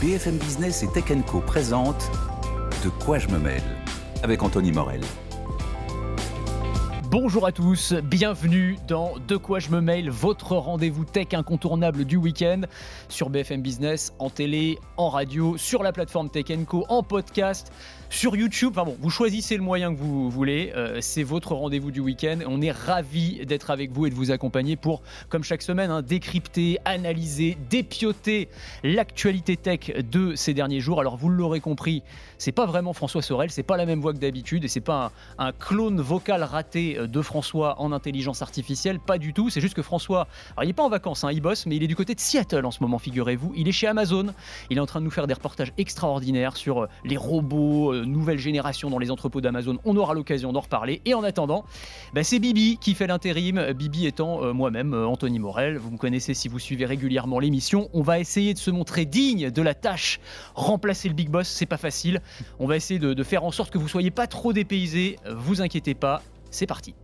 BFM Business et Tech Co présente De quoi je me mêle avec Anthony Morel. Bonjour à tous, bienvenue dans De quoi je me mail, votre rendez-vous tech incontournable du week-end sur BFM Business, en télé, en radio, sur la plateforme Tech Co, en podcast sur YouTube. Enfin bon, vous choisissez le moyen que vous voulez. Euh, c'est votre rendez-vous du week-end. On est ravis d'être avec vous et de vous accompagner pour, comme chaque semaine, hein, décrypter, analyser, dépioter l'actualité tech de ces derniers jours. Alors vous l'aurez compris, c'est pas vraiment François Sorel, c'est pas la même voix que d'habitude et c'est pas un, clone vocal raté euh, de François en intelligence artificielle, pas du tout. C'est juste que François, il est pas en vacances, hein, il bosse, mais il est du côté de Seattle en ce moment, figurez-vous. Il est chez Amazon. Il est en train de nous faire des reportages extraordinaires sur euh, les robots nouvelle génération dans les entrepôts d'Amazon. On aura l'occasion d'en reparler. Et en attendant, bah, c'est Bibi qui fait l'intérim. Bibi étant euh, moi-même, euh, Anthony Morel. Vous me connaissez si vous suivez régulièrement l'émission. On va essayer de se montrer digne de la tâche. Remplacer le Big Boss, c'est pas facile. On va essayer de, de faire en sorte que vous soyez pas trop dépaysés. Vous inquiétez pas, c'est parti.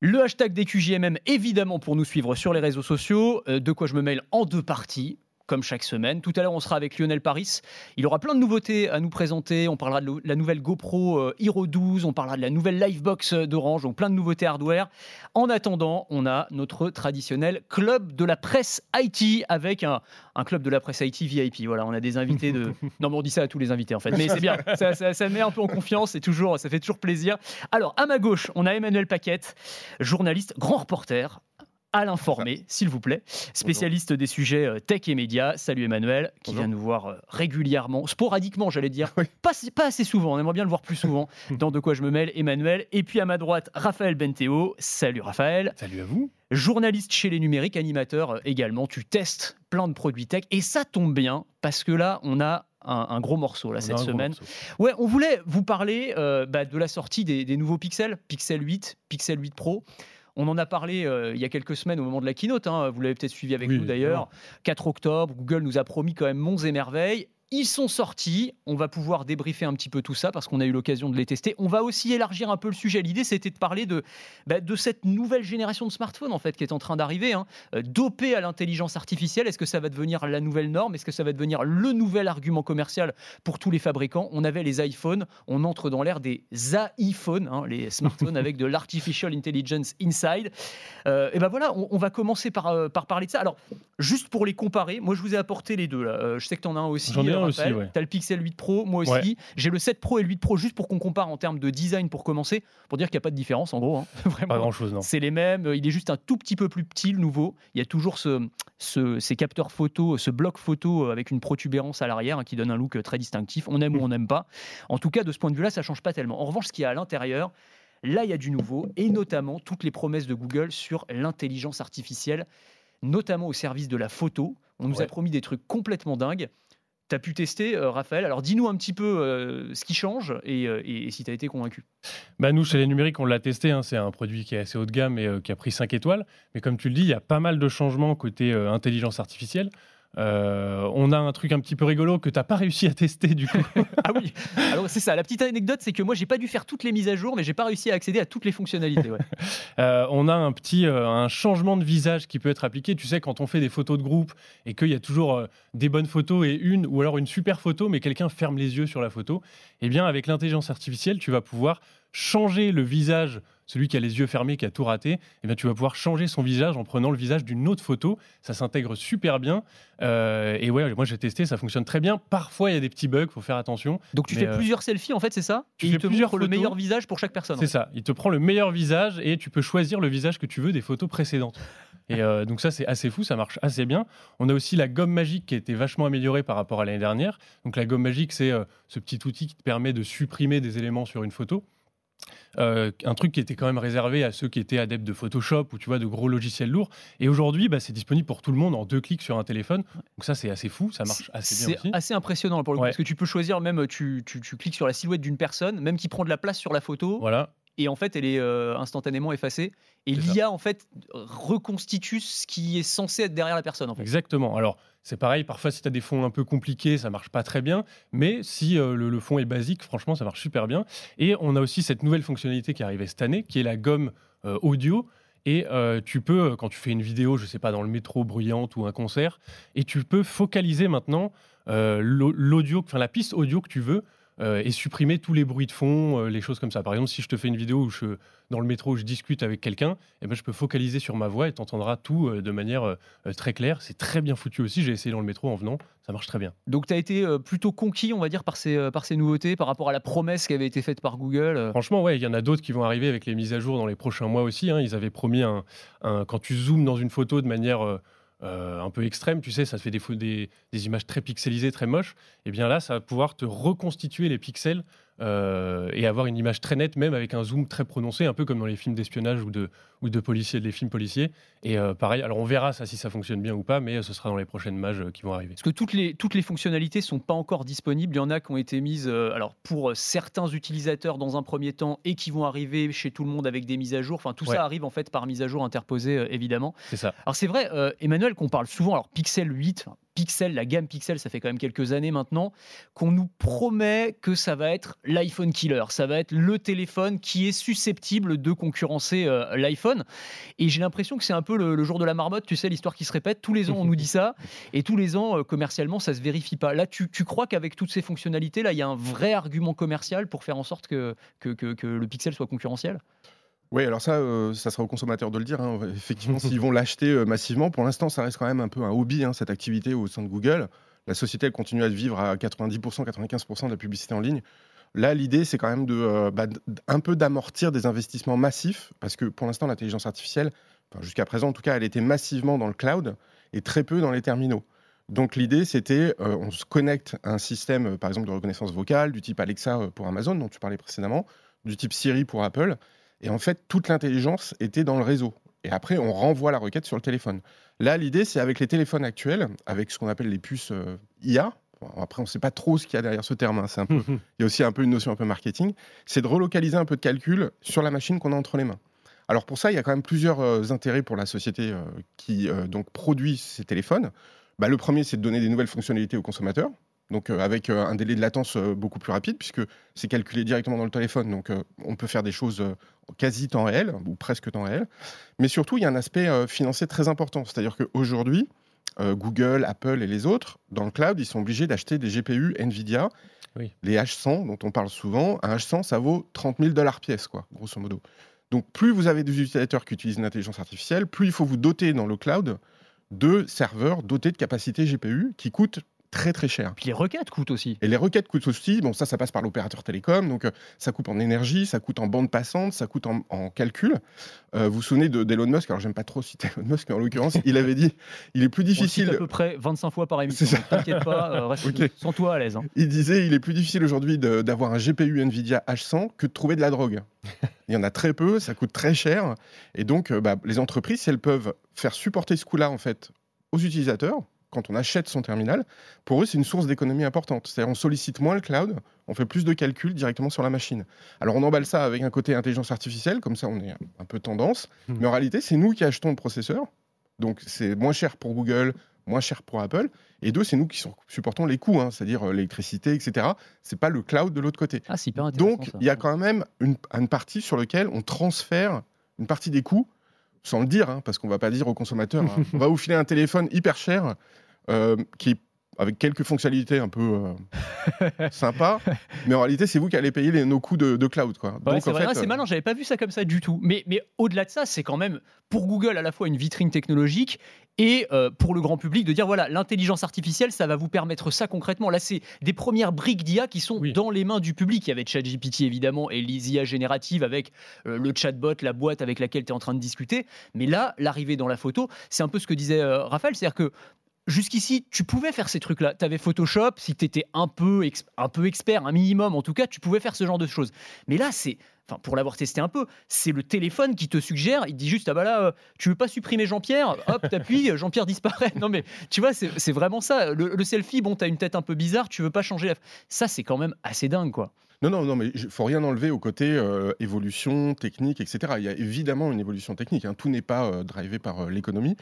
Le hashtag des évidemment, pour nous suivre sur les réseaux sociaux. Euh, de quoi je me mêle en deux parties comme chaque semaine. Tout à l'heure, on sera avec Lionel Paris. Il aura plein de nouveautés à nous présenter. On parlera de la nouvelle GoPro euh, Hero 12, on parlera de la nouvelle Livebox d'Orange, donc plein de nouveautés hardware. En attendant, on a notre traditionnel club de la presse IT avec un, club de la presse IT VIP. Voilà, on a des invités de. non, mais on dit ça à tous les invités en fait, mais c'est bien. Ça, ça, met un peu en confiance et toujours, ça fait toujours plaisir. Alors, à ma gauche, on a Emmanuel Paquette, journaliste, grand reporter à l'informer, s'il vous plaît. Spécialiste des sujets euh, tech et médias. Salut Emmanuel, qui vient nous voir euh, régulièrement, sporadiquement, j'allais dire. Pas, pas, assez souvent, on aimerait bien le voir plus souvent dans De quoi je me mêle, Emmanuel. Et puis à ma droite, Raphaël Benteo. Salut Raphaël. Salut à vous. Journaliste chez les numériques, animateur euh, également. Tu testes plein de produits tech. Et ça tombe bien, parce que là, on a un, gros morceau là, cette semaine. Ouais, on voulait vous parler bah, de la sortie des, des nouveaux Pixels, Pixel 8, Pixel 8 Pro. On en a parlé euh, il y a quelques semaines au moment de la keynote. Hein. vous l'avez peut-être suivi avec nous d'ailleurs. 4 octobre, Google nous a promis quand même monts et merveilles. Ils sont sortis. On va pouvoir débriefer un petit peu tout ça parce qu'on a eu l'occasion de les tester. On va aussi élargir un peu le sujet. L'idée, c'était de parler de, bah, de cette nouvelle génération de smartphones en fait qui est en train d'arriver, hein. euh, dopée à l'intelligence artificielle. Est-ce que ça va devenir la nouvelle norme? Est-ce que ça va devenir le nouvel argument commercial pour tous les fabricants? On avait les iPhones. On entre dans l'ère des iPhones, hein, les smartphones avec de l'artificial intelligence inside. Euh, et ben voilà, on, va commencer par, euh, par parler de ça. Alors, juste pour les comparer, moi je vous ai apporté les deux. Là. je sais que tu en as un aussi. Tu as le Pixel 8 Pro, moi aussi. J'ai le 7 Pro et le 8 Pro juste pour qu'on compare en termes de design pour commencer, pour dire qu'il n'y a pas de différence en gros. Hein. Pas grand chose, non. C'est les mêmes. Il est juste un tout petit peu plus petit, le nouveau. Il y a toujours ce, ces capteurs photo, ce bloc photo avec une protubérance à l'arrière hein, qui donne un look très distinctif. On aime ou on n'aime pas. En tout cas, de ce point de vue-là, ça change pas tellement. En revanche, ce qu'il y a à l'intérieur, là, il y a du nouveau et notamment toutes les promesses de Google sur l'intelligence artificielle, notamment au service de la photo. On nous a promis des trucs complètement dingues tu as pu tester, euh, Raphaël. Alors dis-nous un petit peu euh, ce qui change et, euh, si tu as été convaincu. Bah nous, chez les numériques, on l'a testé. Hein. c'est un produit qui est assez haut de gamme et qui a pris 5 étoiles. Mais comme tu le dis, il y a pas mal de changements côté intelligence artificielle. Euh, on a un truc un petit peu rigolo que tu n'as pas réussi à tester du coup. ah oui, alors c'est ça. La petite anecdote, c'est que moi, j'ai pas dû faire toutes les mises à jour, mais j'ai pas réussi à accéder à toutes les fonctionnalités. Euh, on a un petit euh, un changement de visage qui peut être appliqué. Tu sais, quand on fait des photos de groupe et qu'il y a toujours des bonnes photos et une ou alors une super photo, mais quelqu'un ferme les yeux sur la photo, eh bien, avec l'intelligence artificielle, tu vas pouvoir changer le visage celui qui a les yeux fermés, qui a tout raté, eh bien, tu vas pouvoir changer son visage en prenant le visage d'une autre photo. Ça s'intègre super bien. Euh, et ouais, moi j'ai testé, ça fonctionne très bien. Parfois, il y a des petits bugs, faut faire attention. Donc tu fais euh, plusieurs selfies, en fait, c'est ça? Tu il te montre le meilleur visage pour chaque personne. C'est ça. Il te prend le meilleur visage et tu peux choisir le visage que tu veux des photos précédentes. Et euh, donc ça, c'est assez fou, ça marche assez bien. On a aussi la gomme magique qui a été vachement améliorée par rapport à l'année dernière. Donc la gomme magique, c'est ce petit outil qui te permet de supprimer des éléments sur une photo. Euh, un truc qui était quand même réservé à ceux qui étaient adeptes de Photoshop ou tu vois de gros logiciels lourds. Et aujourd'hui, bah, c'est disponible pour tout le monde en deux clics sur un téléphone. Donc ça, c'est assez fou, ça marche assez bien. C'est assez impressionnant pour le coup, parce que tu peux choisir même, tu, tu, tu cliques sur la silhouette d'une personne, même qui prend de la place sur la photo. Voilà et en fait elle est euh, instantanément effacée et l'IA en fait reconstitue ce qui est censé être derrière la personne en fait. Exactement. Alors c'est pareil, parfois si tu as des fonds un peu compliqués, ça marche pas très bien, mais si euh, le, fond est basique, franchement ça marche super bien. Et on a aussi cette nouvelle fonctionnalité qui est arrivée cette année, qui est la gomme euh, audio Et euh, tu peux, quand tu fais une vidéo, je sais pas, dans le métro bruyante ou un concert, et tu peux focaliser maintenant l'audio, enfin la piste audio que tu veux et supprimer tous les bruits de fond, euh, les choses comme ça. Par exemple, si je te fais une vidéo où je, dans le métro, où je discute avec quelqu'un, eh ben, je peux focaliser sur ma voix et tu entendras tout euh, de manière très claire. C'est très bien foutu aussi. J'ai essayé dans le métro en venant, ça marche très bien. Donc tu as été plutôt conquis, on va dire, par ces, par ces nouveautés, par rapport à la promesse qui avait été faite par Google Franchement, ouais, il y en a d'autres qui vont arriver avec les mises à jour dans les prochains mois aussi. Hein. Ils avaient promis un, quand tu zoomes dans une photo de manière euh, un peu extrême, tu sais, ça fait des, des, des, images très pixelisées, très moches, et eh bien là, ça va pouvoir te reconstituer les pixels euh, et avoir une image très nette, même avec un zoom très prononcé, un peu comme dans les films d'espionnage ou de, ou de policiers, des films policiers. Et euh, pareil, alors on verra ça si ça fonctionne bien ou pas, mais ce sera dans les prochaines mages qui vont arriver. Parce que toutes les, toutes les fonctionnalités sont pas encore disponibles. Il y en a qui ont été mises, alors pour certains utilisateurs dans un premier temps et qui vont arriver chez tout le monde avec des mises à jour. Enfin, tout ça arrive en fait par mise à jour interposée, évidemment. C'est ça. Alors c'est vrai, Emmanuel, qu'on parle souvent. Alors Pixel 8, Pixel, la gamme Pixel, ça fait quand même quelques années maintenant, qu'on nous promet que ça va être l'iPhone killer. Ça va être le téléphone qui est susceptible de concurrencer euh, l'iPhone. Et j'ai l'impression que c'est un peu le, jour de la marmotte, tu sais, l'histoire qui se répète. Tous les ans, on nous dit ça. Et tous les ans, euh, commercialement, ça se vérifie pas. Là, tu, crois qu'avec toutes ces fonctionnalités, là, il y a un vrai argument commercial pour faire en sorte que, que le Pixel soit concurrentiel? Oui, alors ça, euh, ça sera aux consommateurs de le dire. Hein. Effectivement, s'ils vont l'acheter euh, massivement, pour l'instant, ça reste quand même un peu un hobby, hein, cette activité au sein de Google. La société, elle continue à vivre à 90%, 95% de la publicité en ligne. Là, l'idée, c'est quand même de, euh, bah, un peu d'amortir des investissements massifs, parce que pour l'instant, l'intelligence artificielle, jusqu'à présent en tout cas, elle était massivement dans le cloud et très peu dans les terminaux. Donc l'idée, c'était, on se connecte à un système, par exemple, de reconnaissance vocale, du type Alexa pour Amazon, dont tu parlais précédemment, du type Siri pour Apple, et en fait, toute l'intelligence était dans le réseau. Et après, on renvoie la requête sur le téléphone. Là, l'idée, c'est avec les téléphones actuels, avec ce qu'on appelle les puces euh, IA. après, on ne sait pas trop ce qu'il y a derrière ce terme. Hein. Un peu, il y a aussi un peu une notion un peu marketing. C'est de relocaliser un peu de calcul sur la machine qu'on a entre les mains. Alors pour ça, il y a quand même plusieurs euh, intérêts pour la société euh, qui donc produit ces téléphones. Bah, le premier, c'est de donner des nouvelles fonctionnalités aux consommateurs donc euh, avec euh, un délai de latence euh, beaucoup plus rapide, puisque c'est calculé directement dans le téléphone, donc on peut faire des choses quasi temps réel, ou presque temps réel. Mais surtout, il y a un aspect financier très important, c'est-à-dire qu'aujourd'hui, Google, Apple et les autres, dans le cloud, ils sont obligés d'acheter des GPU NVIDIA, les H100, dont on parle souvent. Un H100, ça vaut 30 000 dollars pièce, quoi, grosso modo. Donc plus vous avez des utilisateurs qui utilisent l'intelligence artificielle, plus il faut vous doter dans le cloud de serveurs dotés de capacités GPU qui coûtent très très cher. Puis les requêtes coûtent aussi. Et les requêtes coûtent aussi. Bon, ça, ça passe par l'opérateur télécom, donc euh, ça coûte en énergie, ça coûte en bande passante, ça coûte en, calcul. Euh, vous vous souvenez d'Elon Musk? Alors, j'aime pas trop citer Elon Musk, mais en l'occurrence, il avait dit il est plus difficile. à peu près 25 fois par émission. T'inquiète pas, euh, reste sans toi à l'aise. Hein. Il disait il est plus difficile aujourd'hui d'avoir un GPU Nvidia H100 que de trouver de la drogue. Il y en a très peu, ça coûte très cher. Et donc, bah, les entreprises, si elles peuvent faire supporter ce coût-là, en fait, aux utilisateurs, quand on achète son terminal, pour eux, c'est une source d'économie importante. C'est-à-dire, on sollicite moins le cloud, on fait plus de calculs directement sur la machine. Alors, on emballe ça avec un côté intelligence artificielle, comme ça, on est un peu tendance. Mmh. Mais en réalité, c'est nous qui achetons le processeur. Donc, c'est moins cher pour Google, moins cher pour Apple. Et deux, c'est nous qui supportons les coûts, hein, c'est-à-dire euh, l'électricité, etc. C'est pas le cloud de l'autre côté. Ah, Donc, il y a quand même une, une partie sur laquelle on transfère une partie des coûts sans le dire, hein, parce qu'on va pas dire aux consommateurs, hein, on va vous filer un téléphone hyper cher euh, qui avec quelques fonctionnalités un peu euh, sympas, mais en réalité, c'est vous qui allez payer les, nos coûts de, cloud. Quoi. c'est vrai, c'est euh, malin, j'avais pas vu ça comme ça du tout. Mais, mais au-delà de ça, c'est quand même pour Google à la fois une vitrine technologique et pour le grand public de dire voilà, l'intelligence artificielle, ça va vous permettre ça concrètement. Là, c'est des premières briques d'IA qui sont dans les mains du public. Il y avait ChatGPT évidemment et l'IA générative avec le chatbot, la boîte avec laquelle tu es en train de discuter. Mais là, l'arrivée dans la photo, c'est un peu ce que disait Raphaël, c'est-à-dire que jusqu'ici, tu pouvais faire ces trucs-là. Tu avais Photoshop, si tu étais un peu, un peu expert, un minimum en tout cas, tu pouvais faire ce genre de choses. Mais là, c'est, enfin, pour l'avoir testé un peu, c'est le téléphone qui te suggère, il dit juste, ah bah là, euh, tu veux pas supprimer Jean-Pierre Hop, t'appuies, Jean-Pierre disparaît. Non mais, tu vois, c'est vraiment ça. Le, selfie, bon, t'as une tête un peu bizarre, tu veux pas changer. Ça, c'est quand même assez dingue, quoi. Non, non, non, mais il faut rien enlever au côté euh, évolution, technique, etc. Il y a évidemment une évolution technique. Hein. Tout n'est pas euh, drivé par l'économie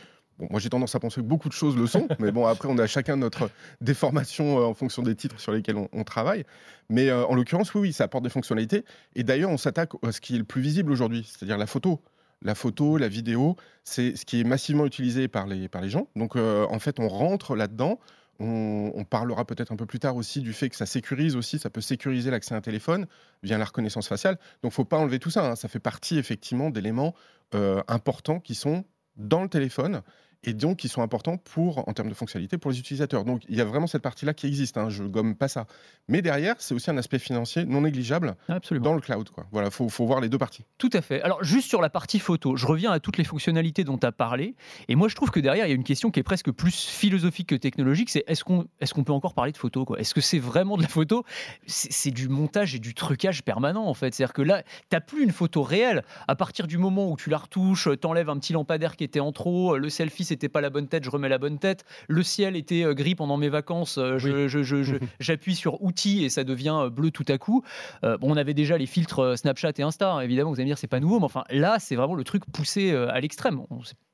moi, j'ai tendance à penser que beaucoup de choses le sont, mais bon, après, on a chacun notre déformation euh, en fonction des titres sur lesquels on, travaille. Mais euh, en l'occurrence, oui, oui, ça apporte des fonctionnalités. Et d'ailleurs, on s'attaque à ce qui est le plus visible aujourd'hui, c'est-à-dire la photo. la photo, la vidéo, c'est ce qui est massivement utilisé par les, par les gens. Donc, euh, en fait, on rentre là-dedans. On, on parlera peut-être un peu plus tard aussi du fait que ça sécurise aussi, ça peut sécuriser l'accès à un téléphone via la reconnaissance faciale. Donc, faut pas enlever tout ça. hein. Ça fait partie effectivement d'éléments euh, importants qui sont dans le téléphone et donc qui sont importants pour, en termes de fonctionnalité pour les utilisateurs. Donc il y a vraiment cette partie-là qui existe, hein, je gomme pas ça. Mais derrière, c'est aussi un aspect financier non négligeable Absolument. dans le cloud. Quoi. Voilà, faut, faut voir les deux parties. Tout à fait. Alors, juste sur la partie photo, je reviens à toutes les fonctionnalités dont tu as parlé. Et moi, je trouve que derrière, il y a une question qui est presque plus philosophique que technologique c'est est-ce qu'on est qu'on peut encore parler de photo Est-ce que c'est vraiment de la photo? C'est du montage et du trucage permanent, en fait. C'est-à-dire que là, tu plus une photo réelle. À partir du moment où tu la retouches, t'enlèves un petit lampadaire qui était en trop, le selfie, c'était pas la bonne tête, je remets la bonne tête, le ciel était euh, gris pendant mes vacances, euh, je- je- je- je- j'appuie sur outils et ça devient euh, bleu tout à coup. Euh, bon, on avait déjà les filtres Snapchat et Insta, hein, évidemment, vous allez me dire, c'est pas nouveau, mais enfin, là, c'est vraiment le truc poussé à l'extrême.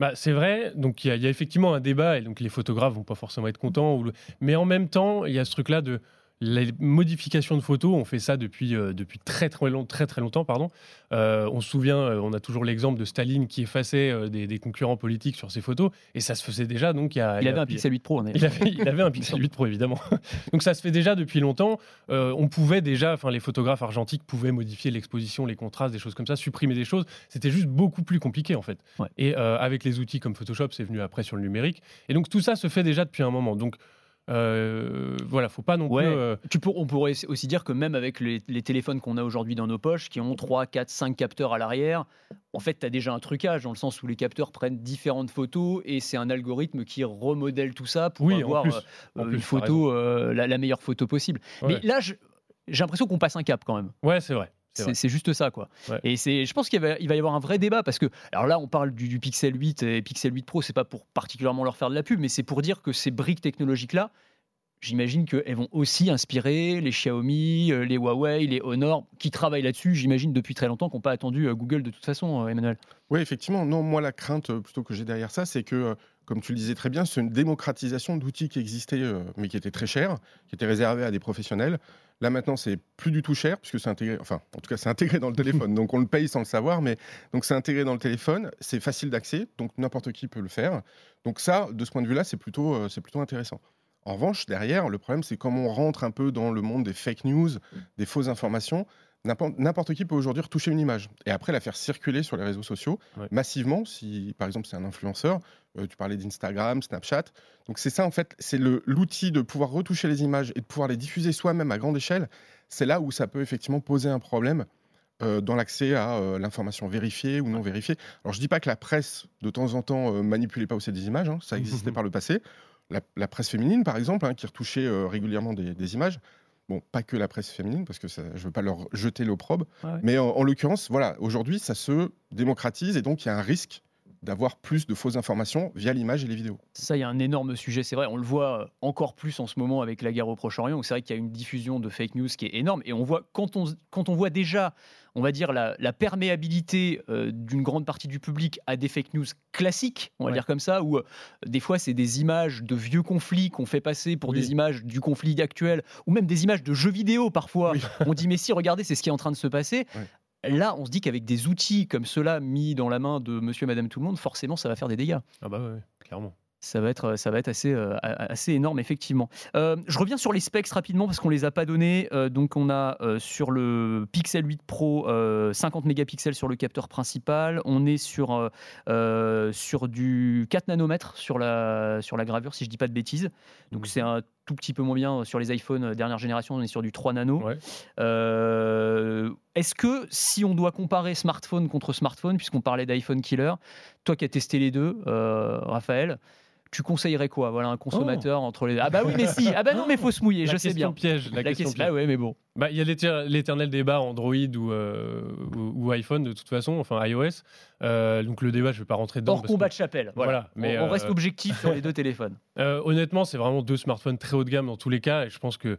Bah, c'est vrai, donc il y, a- il y a effectivement un débat, et donc les photographes vont pas forcément être contents, ou le- mais en même temps, il y a ce truc-là de les modifications de photos, on fait ça depuis, euh, depuis très, très, long- très très longtemps. Pardon. Euh, on se souvient, euh, on a toujours l'exemple de Staline qui effaçait des, des concurrents politiques sur ses photos, et ça se faisait déjà. Donc il, y a, Il y a- avait un Pixel 8 Pro, on est- il avait, il avait un Pixel 8 Pro évidemment. Donc ça se fait déjà depuis longtemps. On pouvait déjà, enfin les photographes argentiques pouvaient modifier l'exposition, les contrastes, des choses comme ça, supprimer des choses. C'était juste beaucoup plus compliqué en fait. Ouais. Et avec les outils comme Photoshop, c'est venu après sur le numérique. Et donc tout ça se fait déjà depuis un moment. Donc euh, voilà, faut pas non Ouais. plus. euh, Tu pour- on pourrait aussi dire que même avec les, les téléphones qu'on a aujourd'hui dans nos poches, qui ont 3, 4, 5 capteurs à l'arrière, en fait, tu as déjà un trucage, dans le sens où les capteurs prennent différentes photos et c'est un algorithme qui remodèle tout ça pour Oui, avoir plus. euh, une photo, la, la meilleure photo possible. Ouais. Mais là, je- j'ai l'impression qu'on passe un cap quand même. Ouais, c'est vrai. C'est juste ça, quoi. Ouais. Et c'est, je pense qu'il va, il va y avoir un vrai débat parce que, alors là, on parle du, du Pixel 8 et Pixel 8 Pro, c'est pas pour particulièrement leur faire de la pub, mais c'est pour dire que ces briques technologiques-là, j'imagine qu'elles vont aussi inspirer les Xiaomi, euh, les Huawei, les Honor, qui travaillent là-dessus, j'imagine, depuis très longtemps, qui n'ont pas attendu euh, Google de toute façon, euh, Emmanuel. Oui, effectivement. Non, moi, la crainte plutôt que j'ai derrière ça, c'est que, comme tu le disais très bien, c'est une démocratisation d'outils qui existaient, mais qui étaient très chers, qui étaient réservés à des professionnels. Là, maintenant, c'est plus du tout cher, puisque c'est intégré, enfin, en tout cas, c'est intégré dans le téléphone. donc, on le paye sans le savoir, mais donc, c'est intégré dans le téléphone. C'est facile d'accès, donc n'importe qui peut le faire. Donc, ça, de ce point de vue-là, c'est plutôt, euh, c'est plutôt intéressant. En revanche, derrière, le problème, c'est comme on rentre un peu dans le monde des fake news, des fausses informations, n'importe qui peut aujourd'hui retoucher une image et après la faire circuler sur les réseaux sociaux Ouais. massivement. Si, par exemple, c'est un influenceur, euh, tu parlais d'Instagram, Snapchat. Donc, c'est ça, en fait, c'est l'outil de pouvoir retoucher les images et de pouvoir les diffuser soi-même à grande échelle. C'est là où ça peut effectivement poser un problème. euh, dans l'accès à euh, l'information vérifiée ou non vérifiée. Alors je dis pas que la presse de temps en temps manipulait pas aussi des images, hein, ça existait par le passé. La, la presse féminine par exemple, hein, qui retouchait régulièrement des, des images. Bon, pas que la presse féminine, parce que ça, je veux pas leur jeter l'opprobre. Ouais. Mais en, en l'occurrence, voilà, aujourd'hui, ça se démocratise et donc il y a un risque d'avoir plus de fausses informations via l'image et les vidéos. Ça, il y a un énorme sujet, c'est vrai. On le voit euh, encore plus en ce moment avec la guerre au Proche-Orient, où c'est vrai qu'il y a une diffusion de fake news qui est énorme. Et on voit, quand on, quand on voit déjà, on va dire, la, la perméabilité euh, d'une grande partie du public à des fake news classiques, on va Ouais. dire comme ça, où euh, des fois, c'est des images de vieux conflits qu'on fait passer pour Oui. des images du conflit actuel, ou même des images de jeux vidéo parfois. Oui. On dit, mais si, regardez, c'est ce qui est en train de se passer. Là, on se dit qu'avec des outils comme ceux-là mis dans la main de monsieur et madame tout le monde, forcément, ça va faire des dégâts. Ah bah ouais, clairement. Ça va être, ça va être assez, euh, assez énorme, effectivement. Euh, je reviens sur les specs rapidement parce qu'on les a pas donnés. Euh, donc, on a sur le Pixel 8 Pro euh, 50 mégapixels sur le capteur principal. On est sur, sur du 4 nanomètres sur la, sur la gravure, si je dis pas de bêtises. Donc, Mhm. c'est un tout petit peu moins bien sur les iPhones euh, dernière génération. On est sur du 3 nano. Ouais. Euh, Est-ce que si on doit comparer smartphone contre smartphone, puisqu'on parlait d'iPhone killer, toi qui as testé les deux, euh, Raphaël, tu conseillerais quoi? Voilà un consommateur entre les. Ah bah oui, mais si. Ah bah non, mais faut se mouiller. La je sais bien. piège. La, question, piège. Bah ouais, mais bon. Bah, il y a l'éter- l'éternel débat Android ou, euh, ou, ou iPhone de toute façon, enfin iOS. Euh, donc le débat, je vais pas rentrer dedans. Hors parce que- combat de chapelle. Voilà. Voilà, mais, on, on euh, reste objectif sur les deux téléphones. Honnêtement, c'est vraiment deux smartphones très haut de gamme dans tous les cas. Et je pense que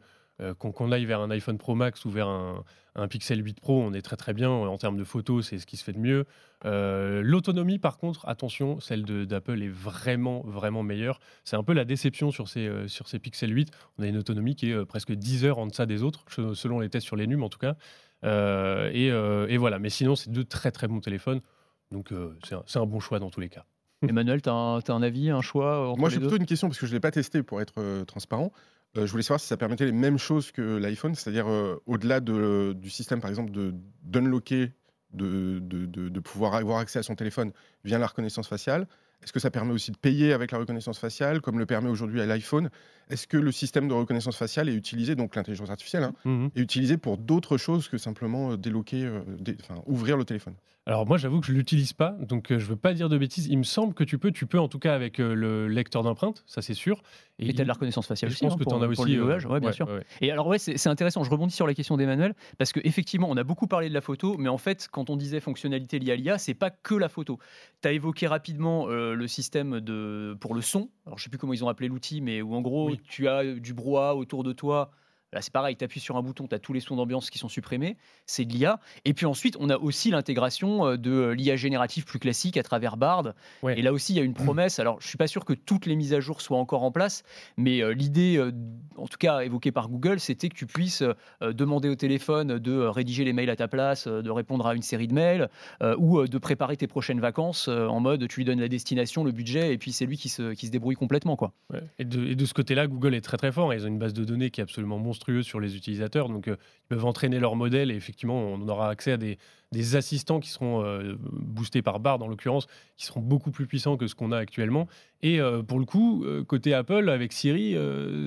qu'on qu'on aille vers un iPhone Pro Max ou vers un, un Pixel 8 Pro, on est très très bien. En termes de photos, c'est ce qui se fait de mieux. Euh, L'autonomie, par contre, attention, celle d'Apple est vraiment vraiment meilleure. C'est un peu la déception sur ces, euh, sur ces Pixel 8. On a une autonomie qui est euh, presque 10 heures en deçà des autres, selon les tests sur les NUM en tout cas. Euh, et, euh, et voilà. Mais sinon, c'est deux très très bons téléphones. Donc euh, c'est un, c'est un bon choix dans tous les cas. Emmanuel, tu as, un avis, un choix entre Moi, j'ai plutôt une question parce que je ne l'ai pas testé pour être euh, transparent. Euh, je voulais savoir si ça permettait les mêmes choses que l'iPhone, c'est-à-dire euh, au-delà de- du système, par exemple, de d'unlocker, de, pouvoir avoir accès à son téléphone via la reconnaissance faciale. Est-ce que ça permet aussi de payer avec la reconnaissance faciale, comme le permet aujourd'hui à l'iPhone? Est-ce que le système de reconnaissance faciale est utilisé, donc l'intelligence artificielle, hein, Mhm. est utilisé pour d'autres choses que simplement euh, déloquer, euh, dé- enfin, ouvrir le téléphone? Alors moi j'avoue que je l'utilise pas, donc euh, je veux pas dire de bêtises. Il me semble que tu peux, tu peux en tout cas avec euh, le lecteur d'empreintes, ça c'est sûr. Et tu as de la reconnaissance faciale je aussi. pense hein, que tu pour- en as aussi. euh, ouais, bien ouais, sûr. ouais. Et alors ouais, c'est intéressant. Je rebondis sur la question d'Emmanuel parce qu'effectivement, on a beaucoup parlé de la photo, mais en fait, quand on disait fonctionnalité liée à l'IA, c'est pas que la photo. Tu as évoqué rapidement euh, le système de pour le son. Alors je sais plus comment ils ont appelé l'outil, mais où en gros, Oui. tu as du brouhaha autour de toi. Là, c'est pareil, tu appuies sur un bouton, tu as tous les sons d'ambiance qui sont supprimés, c'est de l'IA. Et puis ensuite, on a aussi l'intégration euh, de l'IA générative plus classique à travers Bard. Ouais. Et là aussi, il y a une promesse. Alors, je suis pas sûr que toutes les mises à jour soient encore en place, mais euh, l'idée, euh, en tout cas évoquée par Google, c'était que tu puisses demander au téléphone de rédiger les mails à ta place, de répondre à une série de mails, ou de préparer tes prochaines vacances en mode tu lui donnes la destination, le budget, et puis c'est lui qui se, qui se débrouille complètement. Quoi. Ouais. Et, de, et de ce côté-là, Google est très très fort. Ils ont une base de données qui est absolument sur les utilisateurs. Donc, euh, ils peuvent entraîner leur modèle et effectivement, on aura accès à des, des assistants qui seront euh, boostés par Bard, en l'occurrence, qui seront beaucoup plus puissants que ce qu'on a actuellement. Et euh, pour le coup, côté Apple, avec Siri,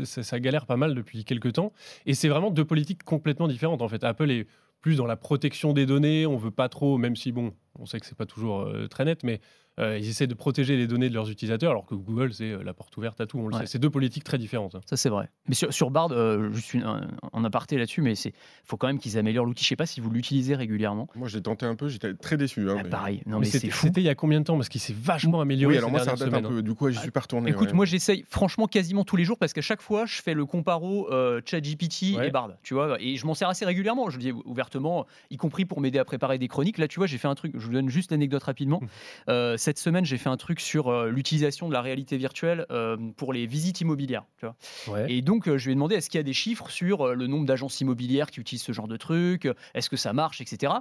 ça, ça galère pas mal depuis quelques temps. Et c'est vraiment deux politiques complètement différentes. En fait, Apple est plus dans la protection des données. On veut pas trop, même si bon, on sait que c'est pas toujours euh, très net, mais euh, ils essaient de protéger les données de leurs utilisateurs, alors que Google, c'est euh, la porte ouverte à tout. On le Ouais. sait. C'est deux politiques très différentes. hein. Ça, c'est vrai. Mais sur, sur Bard, euh, juste une, un, en aparté là-dessus, mais il faut quand même qu'ils améliorent l'outil. Je sais pas si vous l'utilisez régulièrement. Moi, j'ai tenté un peu, j'étais très déçu. hein, Ah, mais- pareil, non Mais mais c'est c'était fou. c'était il y a combien de temps? Parce qu'il s'est vachement amélioré Oui, ces alors moi, ça redate un hein. peu. Du coup, j'y suis pas retourné. Écoute, ouais. moi j'essaye franchement quasiment tous les jours parce qu'à chaque fois je fais le comparo euh, ChatGPT Ouais. et Bard, tu vois, et je m'en sers assez régulièrement, je le dis ouvertement, y compris pour m'aider à préparer des chroniques. Là, tu vois, j'ai fait un truc, je vous donne juste l'anecdote rapidement. Mmh. Euh, cette semaine, j'ai fait un truc sur euh, l'utilisation de la réalité virtuelle euh, pour les visites immobilières, tu vois. Ouais. Et donc, je lui ai demandé est-ce qu'il y a des chiffres sur le nombre d'agences immobilières qui utilisent ce genre de truc Est-ce que ça marche, etc.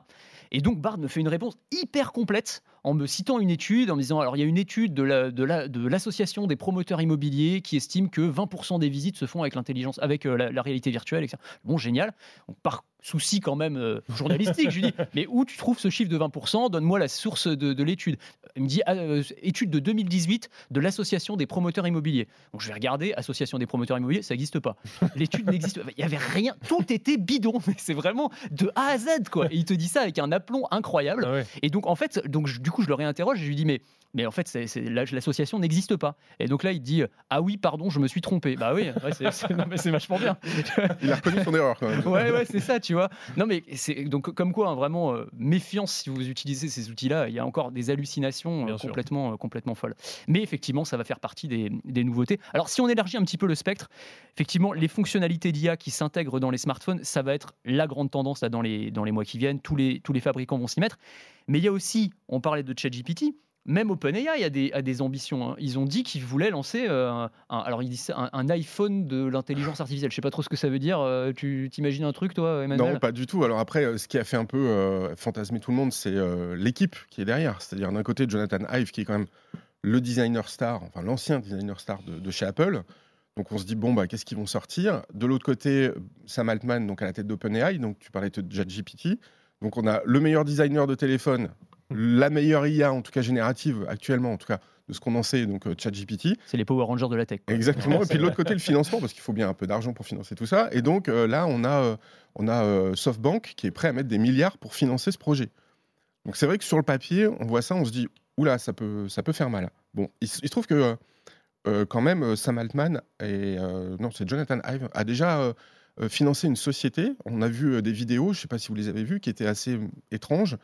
Et donc, Bard me fait une réponse hyper complète en me citant une étude, en me disant alors, il y a une étude de la- de la- de l'association des promoteurs immobiliers qui estime que 20% des visites se font avec l'intelligence, avec la, la réalité virtuelle, etc. Bon, génial. Donc, par souci quand même euh, journalistique, je lui dis mais où tu trouves ce chiffre de 20% Donne-moi la source de, de l'étude. Il me dit ah, euh, étude de 2018 de l'association des promoteurs immobiliers. Donc je vais regarder, association des promoteurs immobiliers, ça n'existe pas. L'étude n'existe pas. Il y avait rien, tout était bidon. Mais c'est vraiment de A à Z quoi. Et il te dit ça avec un aplomb incroyable. Ah ouais. Et donc en fait, donc je- du coup je le réinterroge et je lui dis mais mais en fait l'association n'existe pas. Et donc là il dit ah oui pardon je me suis trompé. Bah oui, ouais, c'est vachement bien. Il a reconnu son erreur quand même. Ouais, ouais, c'est ça, tu vois. Non, mais c'est donc comme quoi, hein, vraiment euh, méfiance si vous utilisez ces outils-là. Il y a encore des hallucinations euh, complètement, euh, complètement folles. Mais effectivement, ça va faire partie des, des nouveautés. Alors, si on élargit un petit peu le spectre, effectivement, les fonctionnalités d'IA qui s'intègrent dans les smartphones, ça va être la grande tendance là dans les dans les mois qui viennent. Tous les tous les fabricants vont s'y mettre. Mais il y a aussi, on parlait de ChatGPT. Même OpenAI a des, ambitions. hein. Ils ont dit qu'ils voulaient lancer euh, un, alors ils disent un, iPhone de l'intelligence artificielle. Je sais pas trop ce que ça veut dire. Euh, tu t'imagines un truc, toi, Emmanuel? Non, pas du tout. Alors après, euh, ce qui a fait un peu fantasmer tout le monde, c'est l'équipe qui est derrière. C'est-à-dire d'un côté, Jonathan Ive, qui est quand même le designer star, enfin l'ancien designer star de, chez Apple. Donc on se dit, bon, bah, qu'est-ce qu'ils vont sortir? De l'autre côté, Sam Altman, donc à la tête d'OpenAI, donc tu parlais de ChatGPT. Donc on a le meilleur designer de téléphone, la meilleure IA, en tout cas générative, actuellement, en tout cas, de ce qu'on en sait, donc euh, ChatGPT. C'est les Power Rangers de la tech. quoi. Exactement. Et puis de l'autre côté, le financement, parce qu'il faut bien un peu d'argent pour financer tout ça. Et donc euh, là, on a, euh, on a euh, SoftBank qui est prêt à mettre des milliards pour financer ce projet. Donc c'est vrai que sur le papier, on voit ça, on se dit, oula, ça peut, ça peut faire mal. Bon, il, se trouve que quand même, Sam Altman et non, c'est Jonathan Ive a déjà financé une société. On a vu des vidéos, je ne sais pas si vous les avez vues, qui étaient assez étranges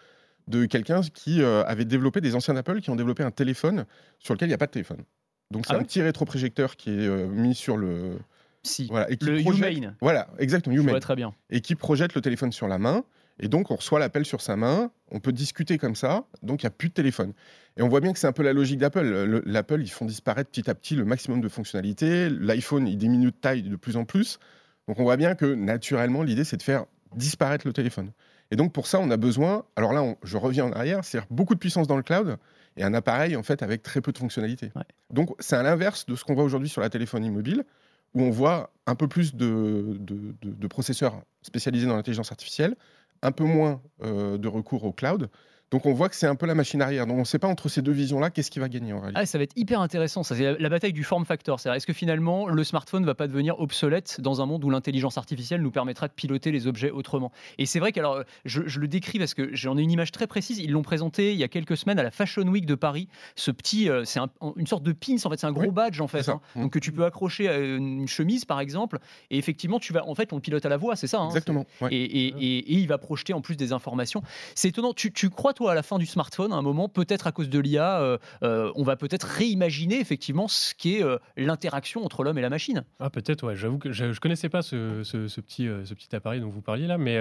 de quelqu'un qui euh, avait développé des anciens d'Apple qui ont développé un téléphone sur lequel il n'y a pas de téléphone. Donc c'est Ah un ouais petit rétroprojecteur qui est euh, mis sur le Si. voilà et qui Le projette- Humane. Voilà, exactement vois très bien. et qui projette le téléphone sur la main. Et donc, on reçoit l'appel sur sa main, on peut discuter comme ça, donc il n'y a plus de téléphone. Et on voit bien que c'est un peu la logique d'Apple. Le- L'Apple, ils font disparaître petit à petit le maximum de fonctionnalités. L'iPhone, il diminue de taille de plus en plus. Donc on voit bien que naturellement, l'idée, c'est de faire disparaître le téléphone. Et donc pour ça, on a besoin, alors là, on- je reviens en arrière, c'est-à-dire beaucoup de puissance dans le cloud et un appareil en fait avec très peu de fonctionnalités. Ouais. Donc c'est à l'inverse de ce qu'on voit aujourd'hui sur la téléphonie mobile, où on voit un peu plus de, de- de- de processeurs spécialisés dans l'intelligence artificielle, un peu moins euh, de recours au cloud. Donc on voit que c'est un peu la machine arrière. Donc on ne sait pas entre ces deux visions-là qu'est-ce qui va gagner en réalité. Ah, ça va être hyper intéressant. Ça, c'est la, bataille du form factor. C'est-à-dire, Est-ce que finalement le smartphone va pas devenir obsolète dans un monde où l'intelligence artificielle nous permettra de piloter les objets autrement? Et c'est vrai que alors, je, je le décris parce que j'en ai une image très précise. Ils l'ont présenté il y a quelques semaines à la Fashion Week de Paris. Ce petit, euh, c'est un- une sorte de pin. En fait, c'est un gros Oui, badge en fait. hein. Mm. Donc que tu peux accrocher à une chemise par exemple. Et effectivement, tu vas, en fait, on le pilote à la voix. C'est ça. hein. Exactement. ouais. Et, et- et- et il va projeter en plus des informations. C'est étonnant. Tu, tu crois, toi, à la fin du smartphone, à un moment, peut-être à cause de l'IA, euh, euh, on va peut-être réimaginer effectivement ce qu'est euh, l'interaction entre l'homme et la machine Ah peut-être, ouais. J'avoue que je, je connaissais pas euh, ce petit appareil dont vous parliez là, mais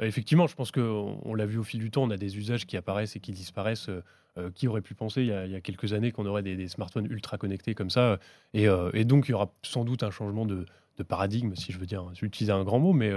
effectivement, je pense qu'on on, l'a vu au fil du temps, on a des usages qui apparaissent et qui disparaissent. qui aurait pu penser il y a, quelques années qu'on aurait des, smartphones ultra connectés comme ça et, donc il y aura sans doute un changement de, de paradigme, si je veux dire, utiliser un grand mot, mais,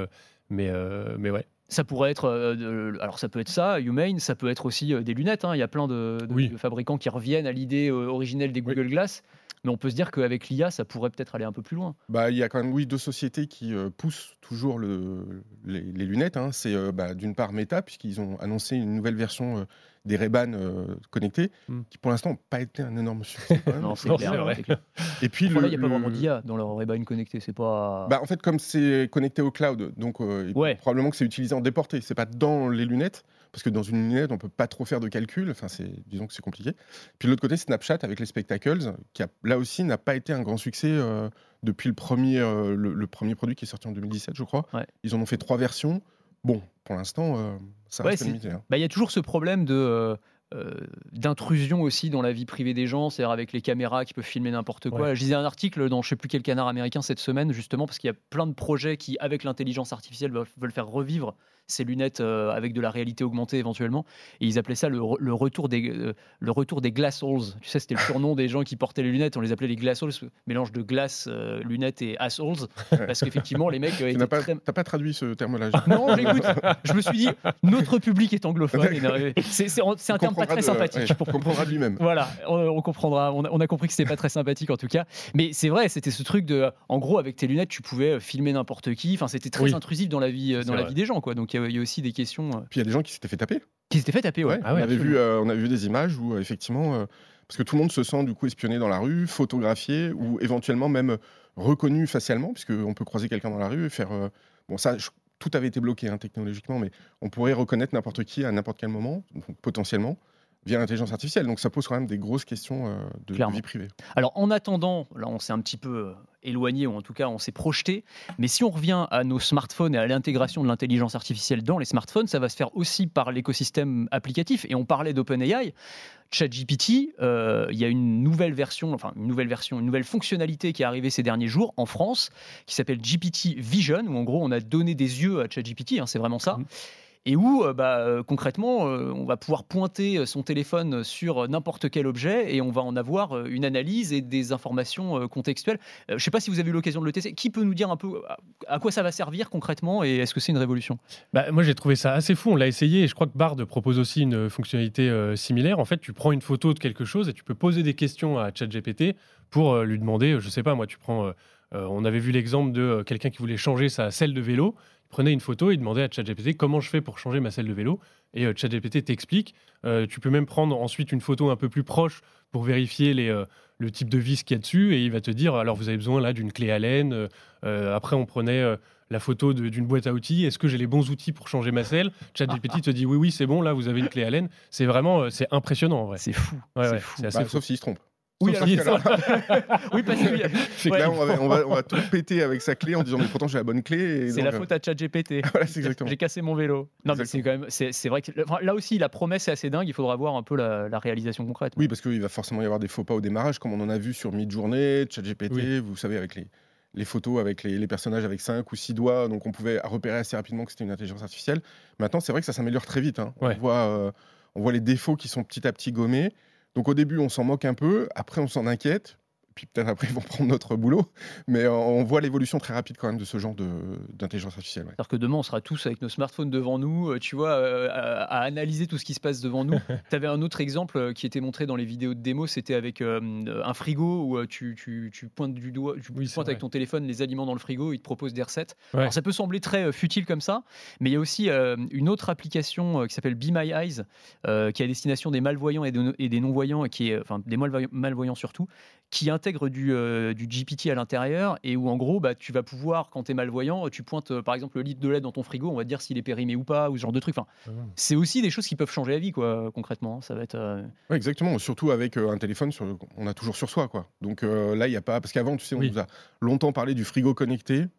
mais, mais ouais. Ça pourrait être, euh, alors ça peut être ça, Humane, ça peut être aussi euh, des lunettes. hein. Il y a plein de, de- Oui. de fabricants qui reviennent à l'idée euh, originelle des Google Glass. Mais on peut se dire qu'avec l'IA, ça pourrait peut-être aller un peu plus loin. Bah, il y a quand même oui deux sociétés qui poussent toujours le- les, les lunettes. hein. C'est euh, bah, d'une part Meta puisqu'ils ont annoncé une nouvelle version euh, des Ray-Ban euh, connectés Hmm. qui pour l'instant n'ont pas été un énorme succès. Non, c'est clair. clair. Et puis Enfin, le, là, il n'y a pas vraiment d'IA dans leur Ray-Ban connecté. C'est pas. Bah, en fait, comme c'est connecté au cloud, donc euh, Ouais. probablement que c'est utilisé en déporté. C'est pas dans les lunettes, parce que dans une lunette, on peut pas trop faire de calcul. Enfin, c'est, disons que c'est compliqué. Puis de l'autre côté, Snapchat avec les spectacles, qui a, là aussi n'a pas été un grand succès euh, depuis le premier, euh, le, le premier produit qui est sorti en 2017, je crois. Ouais. Ils en ont fait trois versions. Bon, pour l'instant, euh, ça Ouais, reste c'est- limité. hein. Bah, il y a toujours ce problème de euh, d'intrusion aussi dans la vie privée des gens, c'est-à-dire avec les caméras qui peuvent filmer n'importe quoi. Ouais. Je lisais un article dans je sais plus quel canard américain cette semaine justement parce qu'il y a plein de projets qui, avec l'intelligence artificielle, veulent, veulent faire revivre ces lunettes euh, avec de la réalité augmentée éventuellement. Et ils appelaient ça le, re- le retour des euh, le retour des glass holes. Tu sais, c'était le surnom des gens qui portaient les lunettes. On les appelait les glass holes, mélange de glace, euh, lunettes et ass holes, parce qu'effectivement les mecs n'as pas, très t'as pas traduit ce terme-là. non, j'écoute. Je me suis dit, notre public est anglophone. C'est un terme pas très sympathique. On comprendra de lui-même. Voilà, on, on comprendra. On a, on a compris que c'était pas très sympathique en tout cas. Mais c'est vrai, c'était ce truc de, en gros, avec tes lunettes, tu pouvais filmer n'importe qui. Enfin, c'était très Oui. intrusif dans la vie, dans la vrai. vie des gens, quoi. Donc il y, a- aussi des questions euh, Puis il y a des gens qui s'étaient fait taper. qui s'étaient fait taper. Ouais. Ouais, Ah ouais, on, avait vu, euh, on avait vu des images où euh, effectivement, euh, parce que tout le monde se sent du coup espionné dans la rue, photographié ou éventuellement même reconnu facialement, puisqu'on peut croiser quelqu'un dans la rue et faire. bon, ça, je- tout avait été bloqué hein, technologiquement, mais on pourrait reconnaître n'importe qui à n'importe quel moment, donc, potentiellement, via l'intelligence artificielle. Donc ça pose quand même des grosses questions euh, de Clairement. vie privée. Alors en attendant, là on s'est un petit peu euh, éloigné ou en tout cas on s'est projeté, mais si on revient à nos smartphones et à l'intégration de l'intelligence artificielle dans les smartphones, ça va se faire aussi par l'écosystème applicatif et on parlait d'OpenAI. ChatGPT, euh, il y a une nouvelle version, enfin une nouvelle version, une nouvelle fonctionnalité qui est arrivée ces derniers jours en France, qui s'appelle GPT Vision, où en gros on a donné des yeux à ChatGPT, hein, c'est vraiment ça. Mhm. Et où, euh, bah, euh, concrètement, euh, on va pouvoir pointer son téléphone sur n'importe quel objet et on va en avoir une analyse et des informations contextuelles. Je ne sais pas si vous avez eu l'occasion de le tester. Qui peut nous dire un peu à- quoi ça va servir concrètement et est-ce que c'est une révolution? Bah, moi, j'ai trouvé ça assez fou. On l'a essayé et je crois que Bard propose aussi une fonctionnalité similaire. En fait, tu prends une photo de quelque chose et tu peux poser des questions à ChatGPT pour lui demander, je sais pas, moi, tu prends. on avait vu l'exemple de quelqu'un qui voulait changer sa selle de vélo. Prenait une photo et demandait à ChatGPT comment je fais pour changer ma selle de vélo. Et euh, ChatGPT t'explique. Euh, tu peux même prendre ensuite une photo un peu plus proche pour vérifier les, euh, le type de vis qu'il y a dessus et il va te dire alors vous avez besoin là d'une clé Allen. euh, euh, après, on prenait euh, la photo d'une boîte à outils. Est-ce que j'ai les bons outils pour changer ma selle? ChatGPT te dit oui, oui, c'est bon, là, vous avez une clé Allen. C'est vraiment, c'est impressionnant en vrai. C'est fou. Ouais, c'est ouais, fou. c'est assez Bah, fou. sauf s'il se trompe. Oui, alors si- oui, parce que C'est que Ouais. là, on va, on, va, on va tout péter avec sa clé en disant mais pourtant j'ai la bonne clé. c'est la euh, faute à ChatGPT. Voilà. J'ai cassé mon vélo. Non, mais c'est quand même, c'est vrai que enfin, là aussi, la promesse est assez dingue. Il faudra voir un peu la, la réalisation concrète. Oui, parce qu'il va forcément y avoir des faux pas au démarrage, comme on en a vu sur Midjourney, ChatGPT, Oui. vous savez, avec les, les photos avec les, les personnages avec 5 ou 6 doigts, donc on pouvait repérer assez rapidement que c'était une intelligence artificielle. Maintenant, c'est vrai que ça s'améliore très vite. hein. Ouais. On, voit, euh, on voit les défauts qui sont petit à petit gommés. Donc au début, on s'en moque un peu, après, on s'en inquiète. Puis peut-être après ils vont prendre notre boulot. Mais on voit l'évolution très rapide quand même de ce genre d'intelligence artificielle. Alors que demain, on sera tous avec nos smartphones devant nous, tu vois, à, analyser tout ce qui se passe devant nous. tu avais un autre exemple qui était montré dans les vidéos de démo, c'était avec un frigo où tu, tu, tu, pointes du doigt, tu pointes avec ton téléphone les aliments dans le frigo, il te propose des recettes. Alors ça peut sembler très futile comme ça, mais il y a aussi une autre application qui s'appelle Be My Eyes, qui est à destination des malvoyants et, et des non-voyants, qui est, enfin des malvoyants surtout, qui intègre du, euh, du GPT à l'intérieur et où en gros bah, tu vas pouvoir quand tu es malvoyant tu pointes euh, par exemple le litre de lait dans ton frigo on va dire s'il est périmé ou pas ou ce genre de truc. Enfin, ah c'est aussi des choses qui peuvent changer la vie quoi concrètement. Ça va être euh, exactement. Surtout avec un téléphone sur, on a toujours sur soi quoi. Donc là il y a pas parce qu'avant tu sais on nous a longtemps parlé du frigo connecté.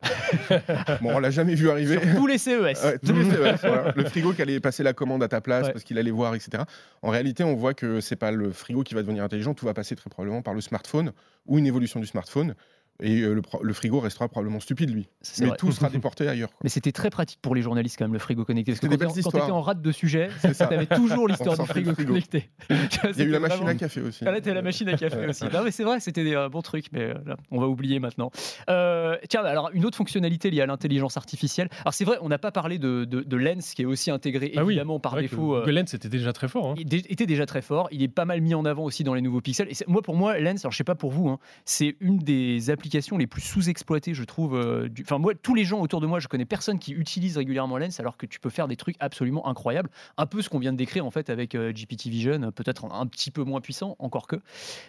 Bon on l'a jamais vu arriver. Sur tous les CES, tous les CES le frigo qui allait passer la commande à ta place parce qu'il allait voir etc en réalité on voit que c'est pas le frigo qui va devenir intelligent. Tout va passer très probablement par le smartphone ou une évolution du smartphone et euh, le, frigo restera probablement stupide, lui. Mais tout sera déporté ailleurs. Mais c'était très pratique pour les journalistes, quand même, le frigo connecté. Parce que quand tu étais en rate de sujet, tu avais toujours l'histoire du frigo, connecté. Il y a eu la machine à café aussi. Ah, là, tu la machine à café aussi. Non, mais c'est vrai, c'était des bons trucs, mais euh, on va oublier maintenant. Euh, tiens, alors, une autre fonctionnalité liée à l'intelligence artificielle. Alors, c'est vrai, on n'a pas parlé de, de, Lens, qui est aussi intégré, ah évidemment, par défaut. Que, Lens était déjà très fort. Hein. Il était déjà très fort. Il est pas mal mis en avant aussi dans les nouveaux pixels. Et moi, pour moi, Lens, alors je sais pas pour vous, hein, c'est une des applications les plus sous exploité, je trouve. Euh, enfin, moi, tous les gens autour de moi, je connais personne qui utilise régulièrement Lens, alors que tu peux faire des trucs absolument incroyables. Un peu ce qu'on vient de décrire en fait avec euh, GPT Vision, peut-être un, petit peu moins puissant, encore que.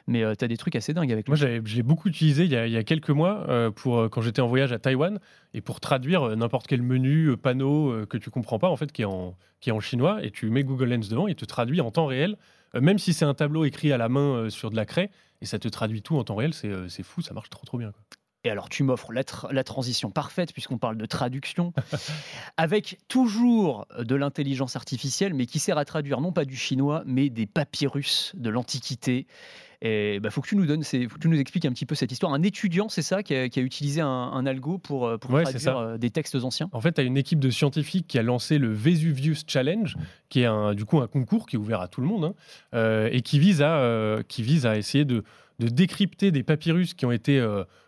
Mais euh, tu as des trucs assez dingues avec Moi, j'ai beaucoup utilisé il y, a, quelques mois pour quand j'étais en voyage à Taïwan et pour traduire n'importe quel menu, panneau que tu comprends pas en fait, qui est en, qui est en chinois, et tu mets Google Lens devant, il te traduit en temps réel, même si c'est un tableau écrit à la main sur de la craie, et ça te traduit tout en temps réel, c'est fou, ça marche trop trop bien. Et alors, tu m'offres la, transition parfaite, puisqu'on parle de traduction, avec toujours de l'intelligence artificielle, mais qui sert à traduire non pas du chinois, mais des papyrus de l'Antiquité. Et bah, faut que tu nous donnes, faut que tu nous expliques un petit peu cette histoire. Un étudiant, c'est ça, qui a, utilisé un, algo pour, euh, pour traduire euh, des textes anciens? En fait, tu as une équipe de scientifiques qui a lancé le Vesuvius Challenge, qui est un, du coup un concours qui est ouvert à tout le monde hein, euh, et qui vise à, qui vise à essayer de, de décrypter des papyrus qui ont été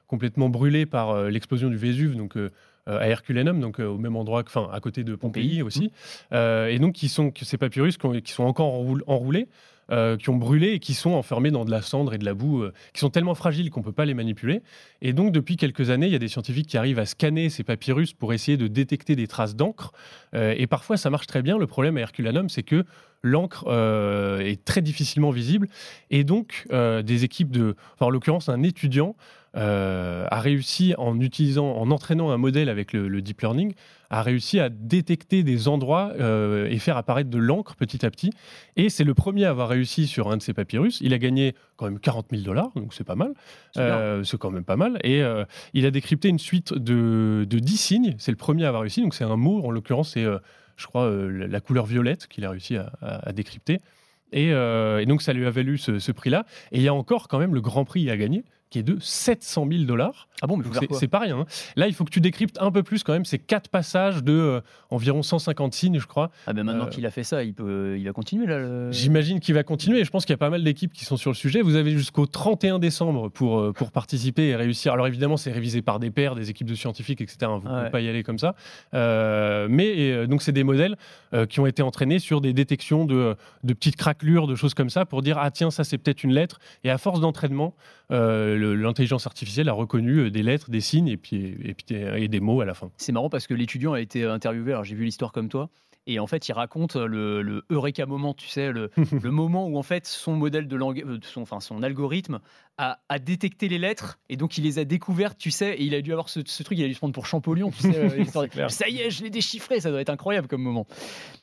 complètement brûlé par euh, l'explosion du Vésuve, donc euh, euh, à Herculanum, donc au même endroit, enfin à côté de Pompéi, aussi, et donc qui sont ces papyrus qui, sont encore enroulés. qui ont brûlé et qui sont enfermés dans de la cendre et de la boue, qui sont tellement fragiles qu'on ne peut pas les manipuler. Et donc, depuis quelques années, il y a des scientifiques qui arrivent à scanner ces papyrus pour essayer de détecter des traces d'encre. et parfois, ça marche très bien. Le problème à Herculanum, c'est que l'encre est très difficilement visible. Et donc, des équipes de, en l'occurrence, un étudiant euh, a réussi en utilisant, en entraînant un modèle avec le, deep learning, a réussi à détecter des endroits euh, et faire apparaître de l'encre petit à petit. Et c'est le premier à avoir réussi sur un de ces papyrus. Il a gagné quand même 40 000 dollars, donc c'est pas mal. Euh, c'est quand même pas mal. Et il a décrypté une suite de, de 10 signes. C'est le premier à avoir réussi. Donc c'est un mot, en l'occurrence, c'est, je crois, la couleur violette qu'il a réussi à, décrypter. Et, donc ça lui a valu ce, ce prix-là. Et il y a encore quand même le grand prix à gagner qui est de 700 000 dollars. Ah bon, mais c'est pas rien. Hein. Là, il faut que tu décryptes un peu plus quand même. C'est quatre passages de euh, environ 150 signes, je crois. Ah ben maintenant euh, qu'il a fait ça, il, peut, il va continuer là. J'imagine qu'il va continuer. Je pense qu'il y a pas mal d'équipes qui sont sur le sujet. Vous avez jusqu'au 31 décembre pour, euh, pour participer et réussir. Alors évidemment, c'est révisé par des pairs, des équipes de scientifiques, etc. Vous ne pouvez pas y aller comme ça. mais donc, c'est des modèles qui ont été entraînés sur des détections de, de petites craquelures, de choses comme ça, pour dire ah tiens, ça c'est peut-être une lettre. Et à force d'entraînement, l'intelligence artificielle a reconnu euh, des lettres, des signes et puis, et, puis, et des mots à la fin. C'est marrant parce que l'étudiant a été interviewé, alors j'ai vu l'histoire comme toi, et en fait, il raconte le, le eureka moment, tu sais, le, le, moment où en fait son modèle de langue, euh, son, enfin son algorithme a, a, détecté les lettres et donc il les a découvertes, tu sais, et il a dû avoir ce, truc, il a dû se prendre pour Champollion, tu sais, euh, ça y est, je l'ai déchiffré, ça doit être incroyable comme moment.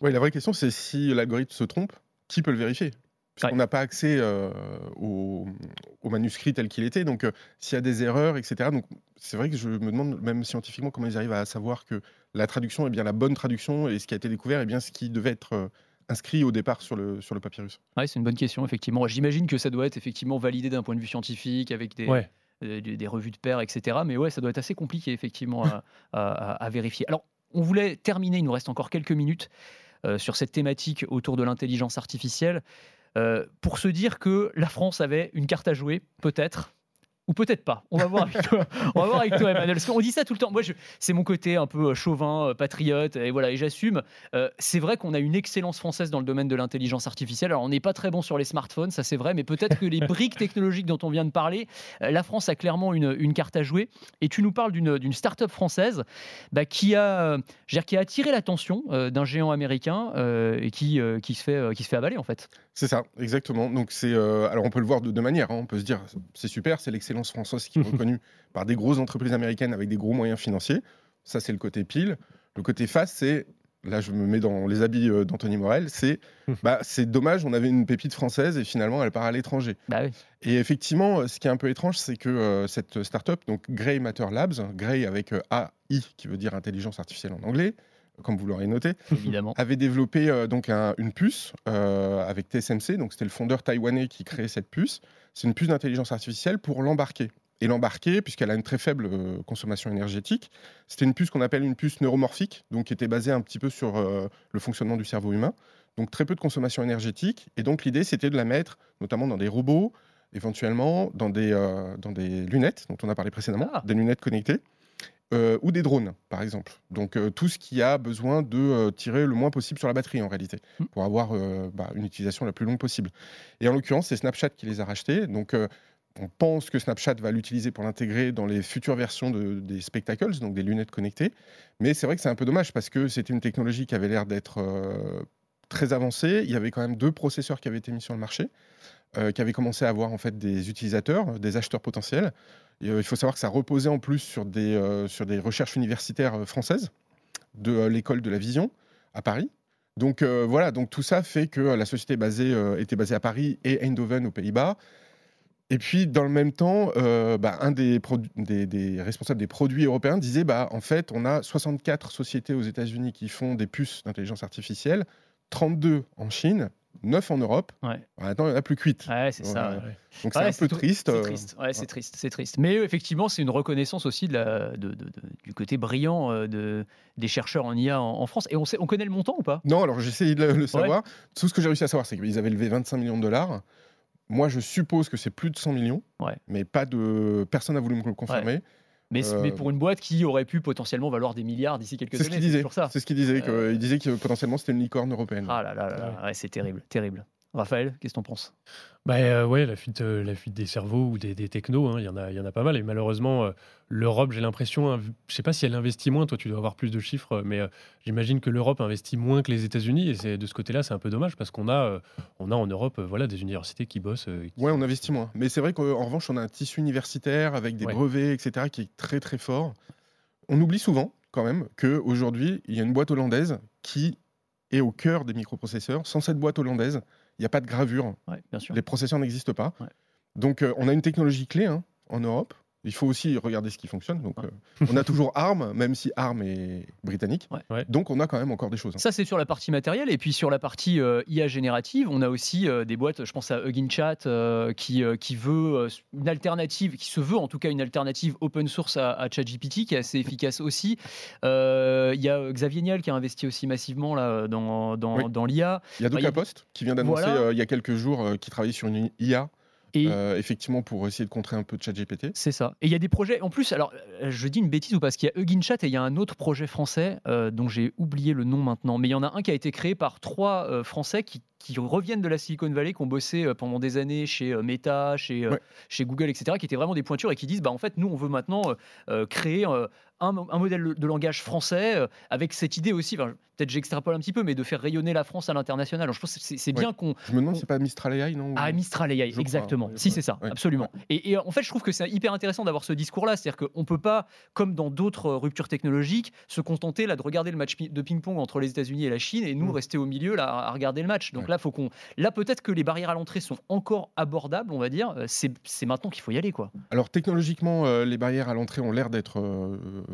Oui, la vraie question, c'est si l'algorithme se trompe, qui peut le vérifier? On n'a pas accès euh, au, manuscrit tel qu'il était. Donc, euh, s'il y a des erreurs, etc. Donc, c'est vrai que je me demande, même scientifiquement, comment ils arrivent à savoir que la traduction est bien la bonne traduction et ce qui a été découvert est bien ce qui devait être euh, inscrit au départ sur le, sur le papyrus. Oui, c'est une bonne question, effectivement. J'imagine que ça doit être effectivement validé d'un point de vue scientifique avec des. Des, revues de pairs, etc. Mais ouais, ça doit être assez compliqué, effectivement, à, vérifier. Alors, on voulait terminer, il nous reste encore quelques minutes, sur cette thématique autour de l'intelligence artificielle. Euh, pour se dire que la France avait une carte à jouer, peut-être, ou peut-être pas. On va voir avec toi, on va voir avec toi Emmanuel. Parce qu'on dit ça tout le temps. Moi, c'est mon côté un peu chauvin, patriote, et voilà, et j'assume. c'est vrai qu'on a une excellence française dans le domaine de l'intelligence artificielle. Alors, on n'est pas très bon sur les smartphones, ça c'est vrai, mais peut-être que les briques technologiques dont on vient de parler, la France a clairement une, une carte à jouer. Et tu nous parles d'une start-up française bah, qui, a, qui a attiré l'attention d'un géant américain et qui, qui, se fait, qui se fait avaler en fait. C'est ça, exactement. Donc c'est alors on peut le voir de deux manières. Hein. On peut se dire c'est super, c'est l'excellence française qui est reconnue par des grosses entreprises américaines avec des gros moyens financiers. Ça c'est le côté pile. Le côté face, c'est là je me mets dans les habits d'Anthony Morel, c'est bah, c'est dommage, on avait une pépite française et finalement elle part à l'étranger. Bah et effectivement, ce qui est un peu étrange, c'est que cette startup, donc Grey Matter Labs, Grey avec AI qui veut dire intelligence artificielle en anglais, comme vous l'aurez noté, Évidemment. avait développé euh, donc une puce euh, avec TSMC. Donc c'était le fondeur taïwanais qui créait cette puce. C'est une puce d'intelligence artificielle pour l'embarquer. Et l'embarquer, puisqu'elle a une très faible euh, consommation énergétique, c'était une puce qu'on appelle une puce neuromorphique, donc qui était basée un petit peu sur le fonctionnement du cerveau humain. Donc très peu de consommation énergétique. Et donc l'idée, c'était de la mettre notamment dans des robots, éventuellement dans des, dans des lunettes dont on a parlé précédemment, ah. des lunettes connectées. Euh, ou des drones, par exemple. Donc euh, tout ce qui a besoin de euh, tirer le moins possible sur la batterie en réalité, mm. pour avoir bah, une utilisation la plus longue possible. Et en l'occurrence, c'est Snapchat qui les a rachetés. Donc on pense que Snapchat va l'utiliser pour l'intégrer dans les futures versions des spectacles, donc des lunettes connectées. Mais c'est vrai que c'est un peu dommage parce que c'était une technologie qui avait l'air d'être très avancée. Il y avait quand même deux processeurs qui avaient été mis sur le marché. Euh, qui avait commencé à avoir en fait des utilisateurs, des acheteurs potentiels. Euh, il faut savoir que ça reposait en plus sur des, euh, sur des recherches universitaires françaises de l'école de la vision à Paris. Donc voilà, donc tout ça fait que la société était basée à Paris et Eindhoven aux Pays-Bas. Et puis, dans le même temps, bah, un des, des, des, responsables des produits européens disait bah, en fait, on a 64 sociétés aux États-Unis qui font des puces d'intelligence artificielle, 32 en Chine 9 en Europe. Ouais. Maintenant, il n'y en a plus que 8. Ouais, c'est ça. Donc c'est un peu triste. C'est euh, triste. Ouais, c'est triste. C'est triste. Mais euh, effectivement, c'est une reconnaissance aussi de la, de, de, du côté brillant euh, de, des chercheurs en IA en, France. Et on, sait, on connaît le montant ou pas? Non, alors j'ai essayé de le, savoir. Tout ce que j'ai réussi à savoir, c'est qu'ils avaient levé 25 millions de dollars. Moi, je suppose que c'est plus de 100 millions, mais pas de personne n'a voulu me le confirmer. Mais, mais, pour une boîte qui aurait pu potentiellement valoir des milliards d'ici quelques années, c'est ce qu'il disait. Il disait que potentiellement c'était une licorne européenne. Ah là là, là, ouais, c'est terrible, terrible. Raphaël, qu'est-ce que tu en penses? Bah, euh, ouais, la fuite, euh, la fuite des cerveaux ou des, des technos, hein, il y, en a, y en a pas mal. Et malheureusement, euh, l'Europe, j'ai l'impression, hein, je sais pas si elle investit moins, toi tu dois avoir plus de chiffres, mais j'imagine que l'Europe investit moins que les États-Unis. Et c'est, de ce côté-là, c'est un peu dommage parce qu'on a, on a en Europe voilà, des universités qui bossent. Qui... Ouais, on investit moins. Mais c'est vrai qu'en revanche, on a un tissu universitaire avec des brevets, etc., qui est très très fort. On oublie souvent, quand même, qu'aujourd'hui, il y a une boîte hollandaise qui est au cœur des microprocesseurs. Sans cette boîte hollandaise, il n'y a pas de gravure. Les processeurs n'existent pas. Donc, euh, on a une technologie clé hein, en Europe il faut aussi regarder ce qui fonctionne. Donc, euh, on a toujours ARM, même si ARM est britannique. Donc, on a quand même encore des choses. Hein. Ça, c'est sur la partie matérielle. Et puis, sur la partie euh, IA générative, on a aussi euh, des boîtes, je pense à Hugging Chat, qui, qui veut une alternative, qui se veut en tout cas une alternative open source à, ChatGPT, qui est assez efficace aussi. Il y a Xavier Niel qui a investi aussi massivement là, dans, dans, dans l'IA. Il y a Doka Post qui vient d'annoncer il y a quelques jours qu'il travaille sur une IA et euh, effectivement, pour essayer de contrer un peu de chat GPT. C'est ça. Et il y a des projets, en plus, alors euh, je dis une bêtise ou parce qu'il y a Hugging Chat et il y a un autre projet français euh, dont j'ai oublié le nom maintenant, mais il y en a un qui a été créé par trois Français qui, qui, reviennent de la Silicon Valley, qui ont bossé pendant des années chez Meta, chez, chez Google, etc., qui étaient vraiment des pointures et qui disent, bah, en fait, nous, on veut maintenant créer un, modèle de langage français euh, avec cette idée aussi, peut-être j'extrapole un petit peu, mais de faire rayonner la France à l'international. Je pense que c'est bien qu'on. Je me demande si c'est pas Mistral AI, non Ah, Mistral AI, exactement. Si, c'est ça, absolument. Et, en fait, je trouve que c'est hyper intéressant d'avoir ce discours-là. C'est-à-dire qu'on ne peut pas, comme dans d'autres ruptures technologiques, se contenter là, de regarder le match de ping-pong entre les États-Unis et la Chine et nous mm. rester au milieu là, à regarder le match. Donc là, faut qu'on. Là, peut-être que les barrières à l'entrée sont encore abordables, on va dire. Euh, c'est maintenant qu'il faut y aller. quoi. Alors, technologiquement, euh, les barrières à l'entrée ont l'air d'être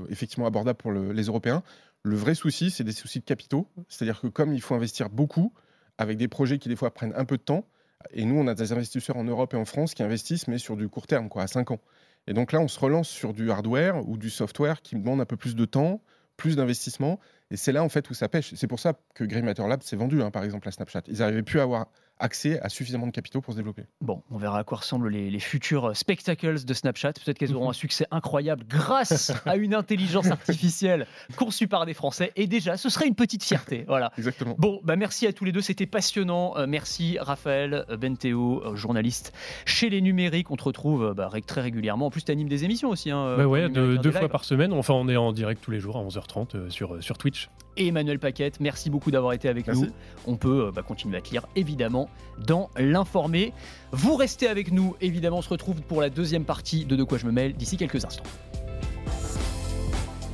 effectivement abordable pour les Européens. Le vrai souci, c'est des soucis de capitaux. C'est-à-dire que comme il faut investir beaucoup, avec des projets qui des fois prennent un peu de temps, et nous, on a des investisseurs en Europe et en France qui investissent, mais sur du court terme, quoi, à 5 ans. Et donc là, on se relance sur du hardware ou du software qui demande un peu plus de temps, plus d'investissement. Et c'est là, en fait, où ça pêche. C'est pour ça que Grey Matter Lab s'est vendu, hein, par exemple, à Snapchat. Ils n'arrivaient plus à avoir accès à suffisamment de capitaux pour se développer. Bon, on verra à quoi ressemblent les, les futurs spectacles de Snapchat. Peut-être qu'elles auront un succès incroyable grâce à une intelligence artificielle conçue par des Français. Et déjà, ce serait une petite fierté. Voilà. Exactement. Bon, bah merci à tous les deux, c'était passionnant. Euh, merci Raphaël euh, Benteo, euh, journaliste chez les numériques. On te retrouve euh, bah, très régulièrement. En plus, tu animes des émissions aussi. Hein, Bah ouais, de- deux fois par semaine. Enfin, on est en direct tous les jours à 11h30 euh, sur, euh, sur Twitch. Et Emmanuel Paquette, merci beaucoup d'avoir été avec Merci. nous. On peut euh, bah, continuer à te lire évidemment dans l'informé. Vous restez avec nous, évidemment, on se retrouve pour la deuxième partie de De quoi je me mêle d'ici quelques instants.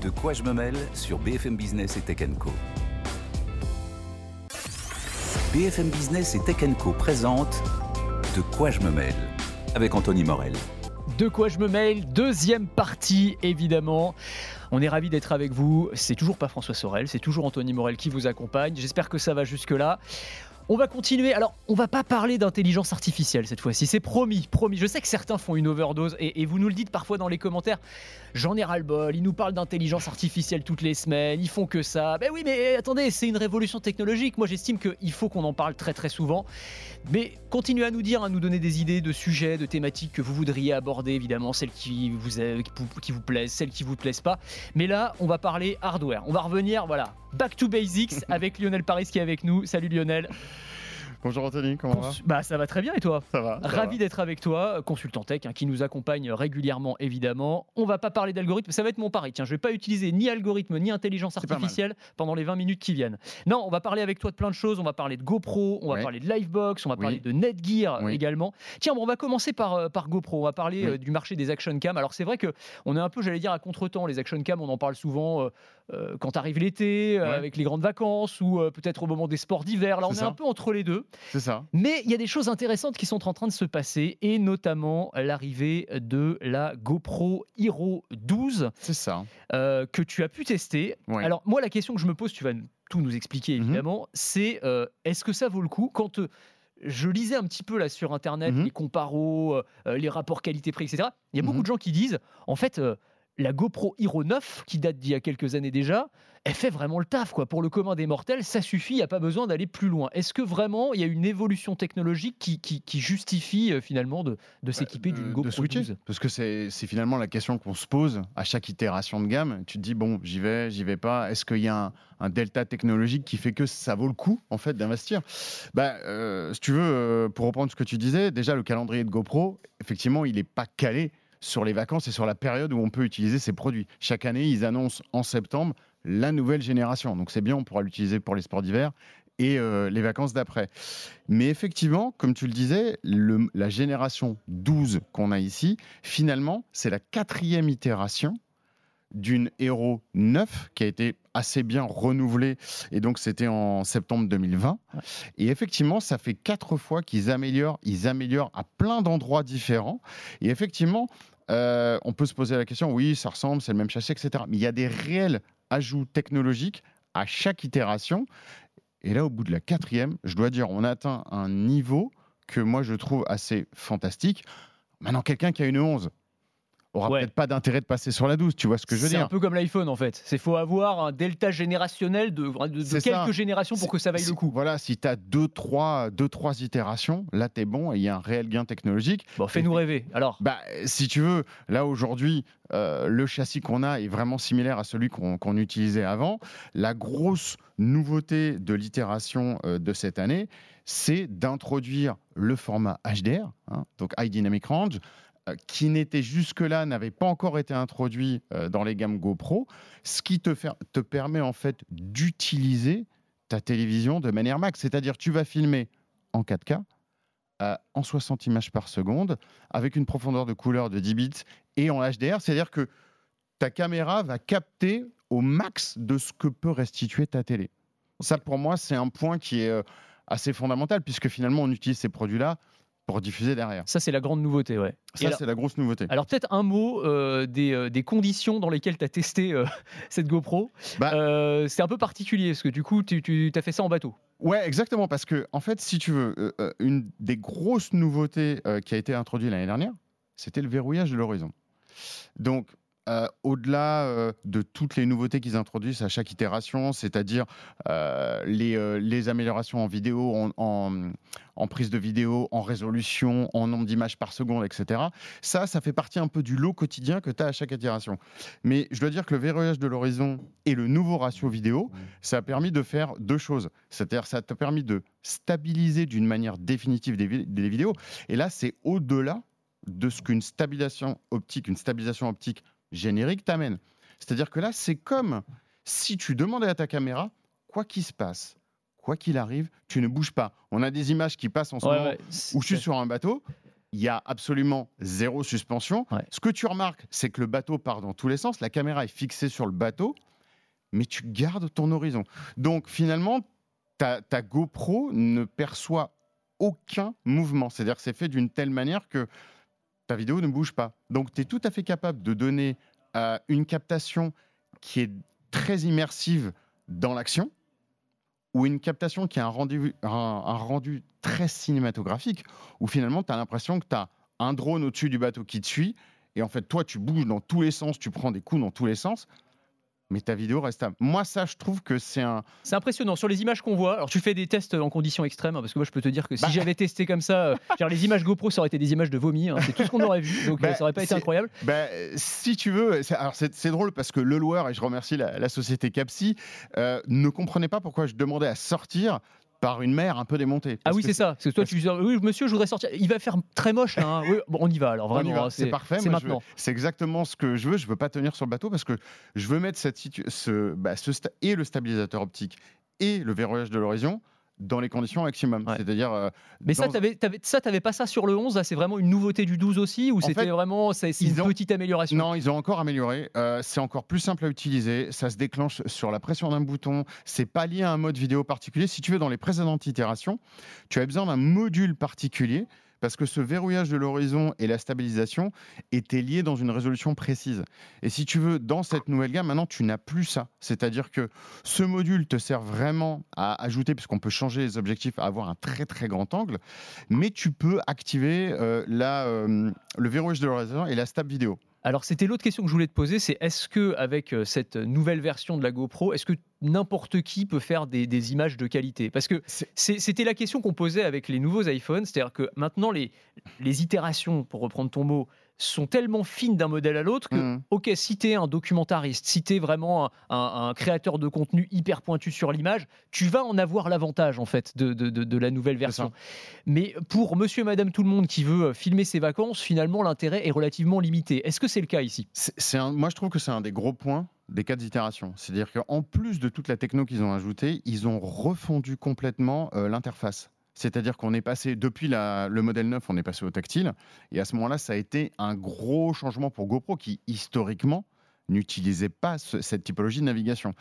De quoi je me mêle sur BFM Business et Tech Co. BFM Business et Tech Co présente De quoi je me mêle avec Anthony Morel. De quoi je me mêle Deuxième partie, évidemment. On est ravis d'être avec vous. C'est toujours pas François Sorel, c'est toujours Anthony Morel qui vous accompagne. J'espère que ça va jusque-là. On va continuer. Alors, on va pas parler d'intelligence artificielle cette fois-ci. C'est promis, promis. Je sais que certains font une overdose et, vous nous le dites parfois dans les commentaires. J'en ai ras-le-bol. Ils nous parlent d'intelligence artificielle toutes les semaines. Ils font que ça. Ben oui, mais attendez, c'est une révolution technologique. Moi, j'estime qu'il faut qu'on en parle très très souvent. Mais continuez à nous dire, à nous donner des idées de sujets, de thématiques que vous voudriez aborder, évidemment, celles qui vous, vous- qui vous plaisent, celles qui vous plaisent pas. Mais là, on va parler hardware. On va revenir, voilà, back to basics avec Lionel Paris qui est avec nous. Salut Lionel. Bonjour Anthony, comment Cons- bah ça va très bien et toi? Ça va ça Ravi va. d'être avec toi, consultant tech, hein, qui nous accompagne régulièrement évidemment. On va pas parler d'algorithme, ça va être mon pari. Tiens, je vais pas utiliser ni algorithme ni intelligence artificielle pendant les 20 minutes qui viennent. Non, on va parler avec toi de plein de choses. On va parler de GoPro, on va parler de Livebox, on va Oui. parler de Netgear Oui. également. Tiens, bon, on va commencer par, euh, par GoPro. On va parler Oui. euh, du marché des action cam. Alors c'est vrai que on est un peu, j'allais dire, à contre-temps. Les action cam, on en parle souvent euh, euh, quand arrive l'été, euh, Ouais. avec les grandes vacances ou euh, peut-être au moment des sports d'hiver. Là, on est, un peu entre les deux. C'est ça. Mais il y a des choses intéressantes qui sont en train de se passer, et notamment l'arrivée de la GoPro Hero 12 C'est ça. que tu as pu tester. Ouais. Alors moi, la question que je me pose, tu vas tout nous expliquer Mhm. évidemment, c'est est-ce que ça vaut le coup? Quand je lisais un petit peu là sur internet Mhm. les comparos, euh, les rapports qualité-prix, etc. Il y a beaucoup Mhm. de gens qui disent en fait euh, la GoPro Hero 9 qui date d'il y a quelques années déjà, elle fait vraiment le taf quoi. Pour le commun des mortels, ça suffit, il n'y a pas besoin d'aller plus loin. Est-ce que vraiment il y a une évolution technologique qui, qui- qui justifie euh, finalement de, de s'équiper d'une GoPro de switcher. 12 Parce que c'est finalement la question qu'on se pose à chaque itération de gamme. Tu te dis, bon, j'y vais, j'y vais pas. Est-ce qu'il y a un, un delta technologique qui fait que ça vaut le coup, en fait, d'investir? Bah, euh, Si tu veux, euh, pour reprendre ce que tu disais, déjà, le calendrier de GoPro, effectivement, il n'est pas calé sur les vacances et sur la période où on peut utiliser ces produits. Chaque année, ils annoncent en septembre la nouvelle génération. Donc c'est bien, on pourra l'utiliser pour les sports d'hiver et euh, les vacances d'après. Mais effectivement, comme tu le disais, le- la génération 12 qu'on a ici, finalement, c'est la quatrième itération d'une Hero 9 qui a été assez bien renouvelée et donc c'était en septembre 2020 et effectivement ça fait quatre fois qu'ils améliorent ils améliorent à plein d'endroits différents et effectivement euh, on peut se poser la question oui ça ressemble c'est le même châssis etc mais il y a des réels ajouts technologiques à chaque itération. Et là au bout de la quatrième je dois dire on atteint un niveau que moi je trouve assez fantastique. Maintenant quelqu'un qui a une 11 aura Ouais. peut-être pas d'intérêt de passer sur la 12 tu vois ce que je veux C'est dire un peu comme l'iPhone en fait. C'est faut avoir un delta générationnel de, de- de C'est quelques ça. générations pour que ça vaille le coup. Voilà, si tu as deux trois, deux, trois itérations, là, tu es bon et il y a un réel gain technologique. Bon, fais-nous rêver. Alors, Bah, si tu veux, là, aujourd'hui, euh, le châssis qu'on a est vraiment similaire à celui qu'on qu'on utilisait avant. La grosse nouveauté de l'itération euh, de cette année, c'est d'introduire le format HDR, hein, donc High Dynamic Range, qui n'était jusque-là, n'avait pas encore été introduit euh, dans les gammes GoPro, ce qui te, permet en fait d'utiliser ta télévision de manière max. C'est-à-dire, tu vas filmer en 4K, euh, en 60 images par seconde, avec une profondeur de couleur de 10 bits et en HDR. C'est-à-dire que ta caméra va capter au max de ce que peut restituer ta télé. Ça, pour moi, c'est un point qui est euh, assez fondamental, puisque finalement, on utilise ces produits-là pour diffuser derrière. ça c'est la grande nouveauté, ouais. Ça, c'est la grosse nouveauté. Alors peut-être un mot euh, des, euh, des conditions dans lesquelles tu as testé euh, cette GoPro. Bah- c'est un peu particulier parce que du coup tu, tu as fait ça en bateau. Ouais, exactement, parce que en fait, si tu veux, une des grosses nouveautés qui a été introduite l'année dernière, c'était le verrouillage de l'horizon. Donc, euh, au-delà euh, de toutes les nouveautés qu'ils introduisent à chaque itération, c'est-à-dire euh, les, les améliorations en vidéo, en, en- en prise de vidéo, en résolution, en nombre d'images par seconde, etc. Ça, ça fait partie un peu du lot quotidien que tu as à chaque itération. Mais je dois dire que le verrouillage de l'horizon et le nouveau ratio vidéo, ça a permis de faire deux choses. C'est-à-dire ça t'a permis de stabiliser d'une manière définitive des, vi- des vidéos. Et là, c'est au-delà de ce qu'une stabilisation optique, une stabilisation optique générique t'amène. C'est-à-dire que là, c'est comme si tu demandais à ta caméra, quoi qu'il se passe, quoi qu'il arrive, tu ne bouges pas. On a des images qui passent en ce Ouais, moment ouais, où je suis sur un bateau. Il y a absolument zéro suspension. Ouais. Ce que tu remarques, c'est que le bateau part dans tous les sens. La caméra est fixée sur le bateau, mais tu gardes ton horizon. Donc finalement, ta, ta GoPro ne perçoit aucun mouvement. C'est-à-dire que c'est fait d'une telle manière que ta vidéo ne bouge pas. Donc tu es tout à fait capable de donner euh, une captation qui est très immersive dans l'action ou une captation qui a un rendu, un, un rendu très cinématographique où finalement tu as l'impression que tu as un drone au-dessus du bateau qui te suit et en fait toi tu bouges dans tous les sens, tu prends des coups dans tous les sens mais ta vidéo reste stable. Moi ça je trouve que c'est un C'est impressionnant sur les images qu'on voit. Alors tu fais des tests en conditions extrêmes hein, parce que moi je peux te dire que si Bah. j'avais testé comme ça, euh, genre les images GoPro ça aurait été des images de vomi. hein, c'est tout ce qu'on aurait vu, donc euh, Bah, ça aurait pas été incroyable. Ben, si tu veux, alors c'est c'est drôle parce que le loueur, et je remercie la, la société Capsi, euh, ne comprenait pas pourquoi je demandais à sortir par une mer un peu démontée. Ah oui c'est ça. Parce que toi tu dis oui monsieur je voudrais sortir. Il va faire très moche là. hein. Oui, bon, on y va alors vraiment. hein, c'est parfait. C'est maintenant. C'est exactement ce que je veux. Je veux pas tenir sur le bateau parce que je veux mettre cette ce, bah, ce et le stabilisateur optique et le verrouillage de l'horizon dans les conditions maximum. Ouais. C'est-à-dire. euh, Mais ça dans- t'avais t'avais- ça t'avais pas ça sur le 11 là c'est vraiment une nouveauté du 12 aussi ou c'était fait, vraiment c'est c'est une ont- petite amélioration? Non, ils ont encore amélioré. Euh, c'est encore plus simple à utiliser. Ça se déclenche sur la pression d'un bouton. C'est pas lié à un mode vidéo particulier. Si tu veux, dans les précédentes itérations, tu avais besoin d'un module particulier parce que ce verrouillage de l'horizon et la stabilisation étaient liés dans une résolution précise. Et si tu veux, dans cette nouvelle gamme, maintenant, tu n'as plus ça. C'est-à-dire que ce module te sert vraiment à ajouter, puisqu'on peut changer les objectifs, à avoir un très très grand angle, mais tu peux activer euh, euh, le verrouillage de l'horizon et la stab vidéo. Alors c'était l'autre question que je voulais te poser, c'est est-ce que avec euh, cette nouvelle version de la GoPro, est-ce que n'importe qui peut faire des, des images de qualité? Parce que c'était la question qu'on posait avec les nouveaux iPhones, c'est-à-dire que maintenant les, les itérations, pour reprendre ton mot, sont tellement fines d'un modèle à l'autre que, Mhm. ok, si un documentariste, si vraiment un, un- un créateur de contenu hyper pointu sur l'image, tu vas en avoir l'avantage en fait de, de- de- de la nouvelle version. Mais pour monsieur et madame tout le monde qui veut euh, filmer ses vacances, finalement l'intérêt est relativement limité. Est-ce que c'est le cas ici? C'est- moi, je trouve que c'est un des gros points des quatre itérations. C'est-à-dire qu'en plus de toute la techno qu'ils ont ajoutée, ils ont refondu complètement euh, l'interface. C'est-à-dire qu'on est passé, depuis le modèle 9, on est passé au tactile. Et à ce moment-là, ça a été un gros changement pour GoPro qui, historiquement, n'utilisait pas ce- cette typologie de navigation.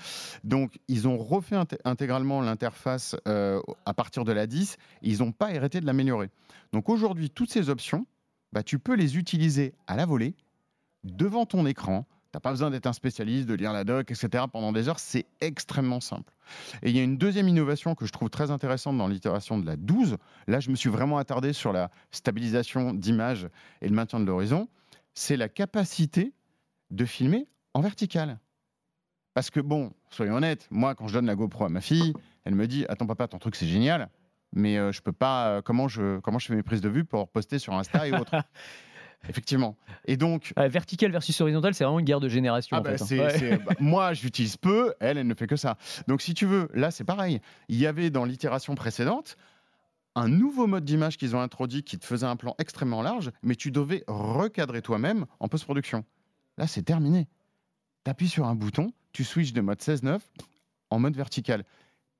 Donc, ils ont refait inté- intégralement l'interface euh, à partir de la 10. et ils n'ont pas arrêté de l'améliorer. Donc, aujourd'hui, toutes ces options, bah, tu peux les utiliser à la volée, devant ton écran. Tu n'as pas besoin d'être un spécialiste, de lire la doc, etc. pendant des heures. C'est extrêmement simple. Et il y a une deuxième innovation que je trouve très intéressante dans l'itération de la 12. Là, je me suis vraiment attardé sur la stabilisation d'image et le maintien de l'horizon. C'est la capacité de filmer en vertical. Parce que, bon, soyons honnêtes, moi, quand je donne la GoPro à ma fille, elle me dit Attends, papa, ton truc, c'est génial, mais euh, je peux pas. euh, comment, je, comment je fais mes prises de vue pour poster sur Insta et autres? Effectivement. Et donc, Euh, Vertical versus horizontal, c'est vraiment une guerre de génération. ah en bah, fait, hein. Ouais. bah, moi, j'utilise peu, elle, elle ne fait que ça. Donc, si tu veux, là, c'est pareil. Il y avait dans l'itération précédente un nouveau mode d'image qu'ils ont introduit qui te faisait un plan extrêmement large, mais tu devais recadrer toi-même en post-production. Là, c'est terminé. Tu appuies sur un bouton, tu switches de mode 16.9 en mode vertical.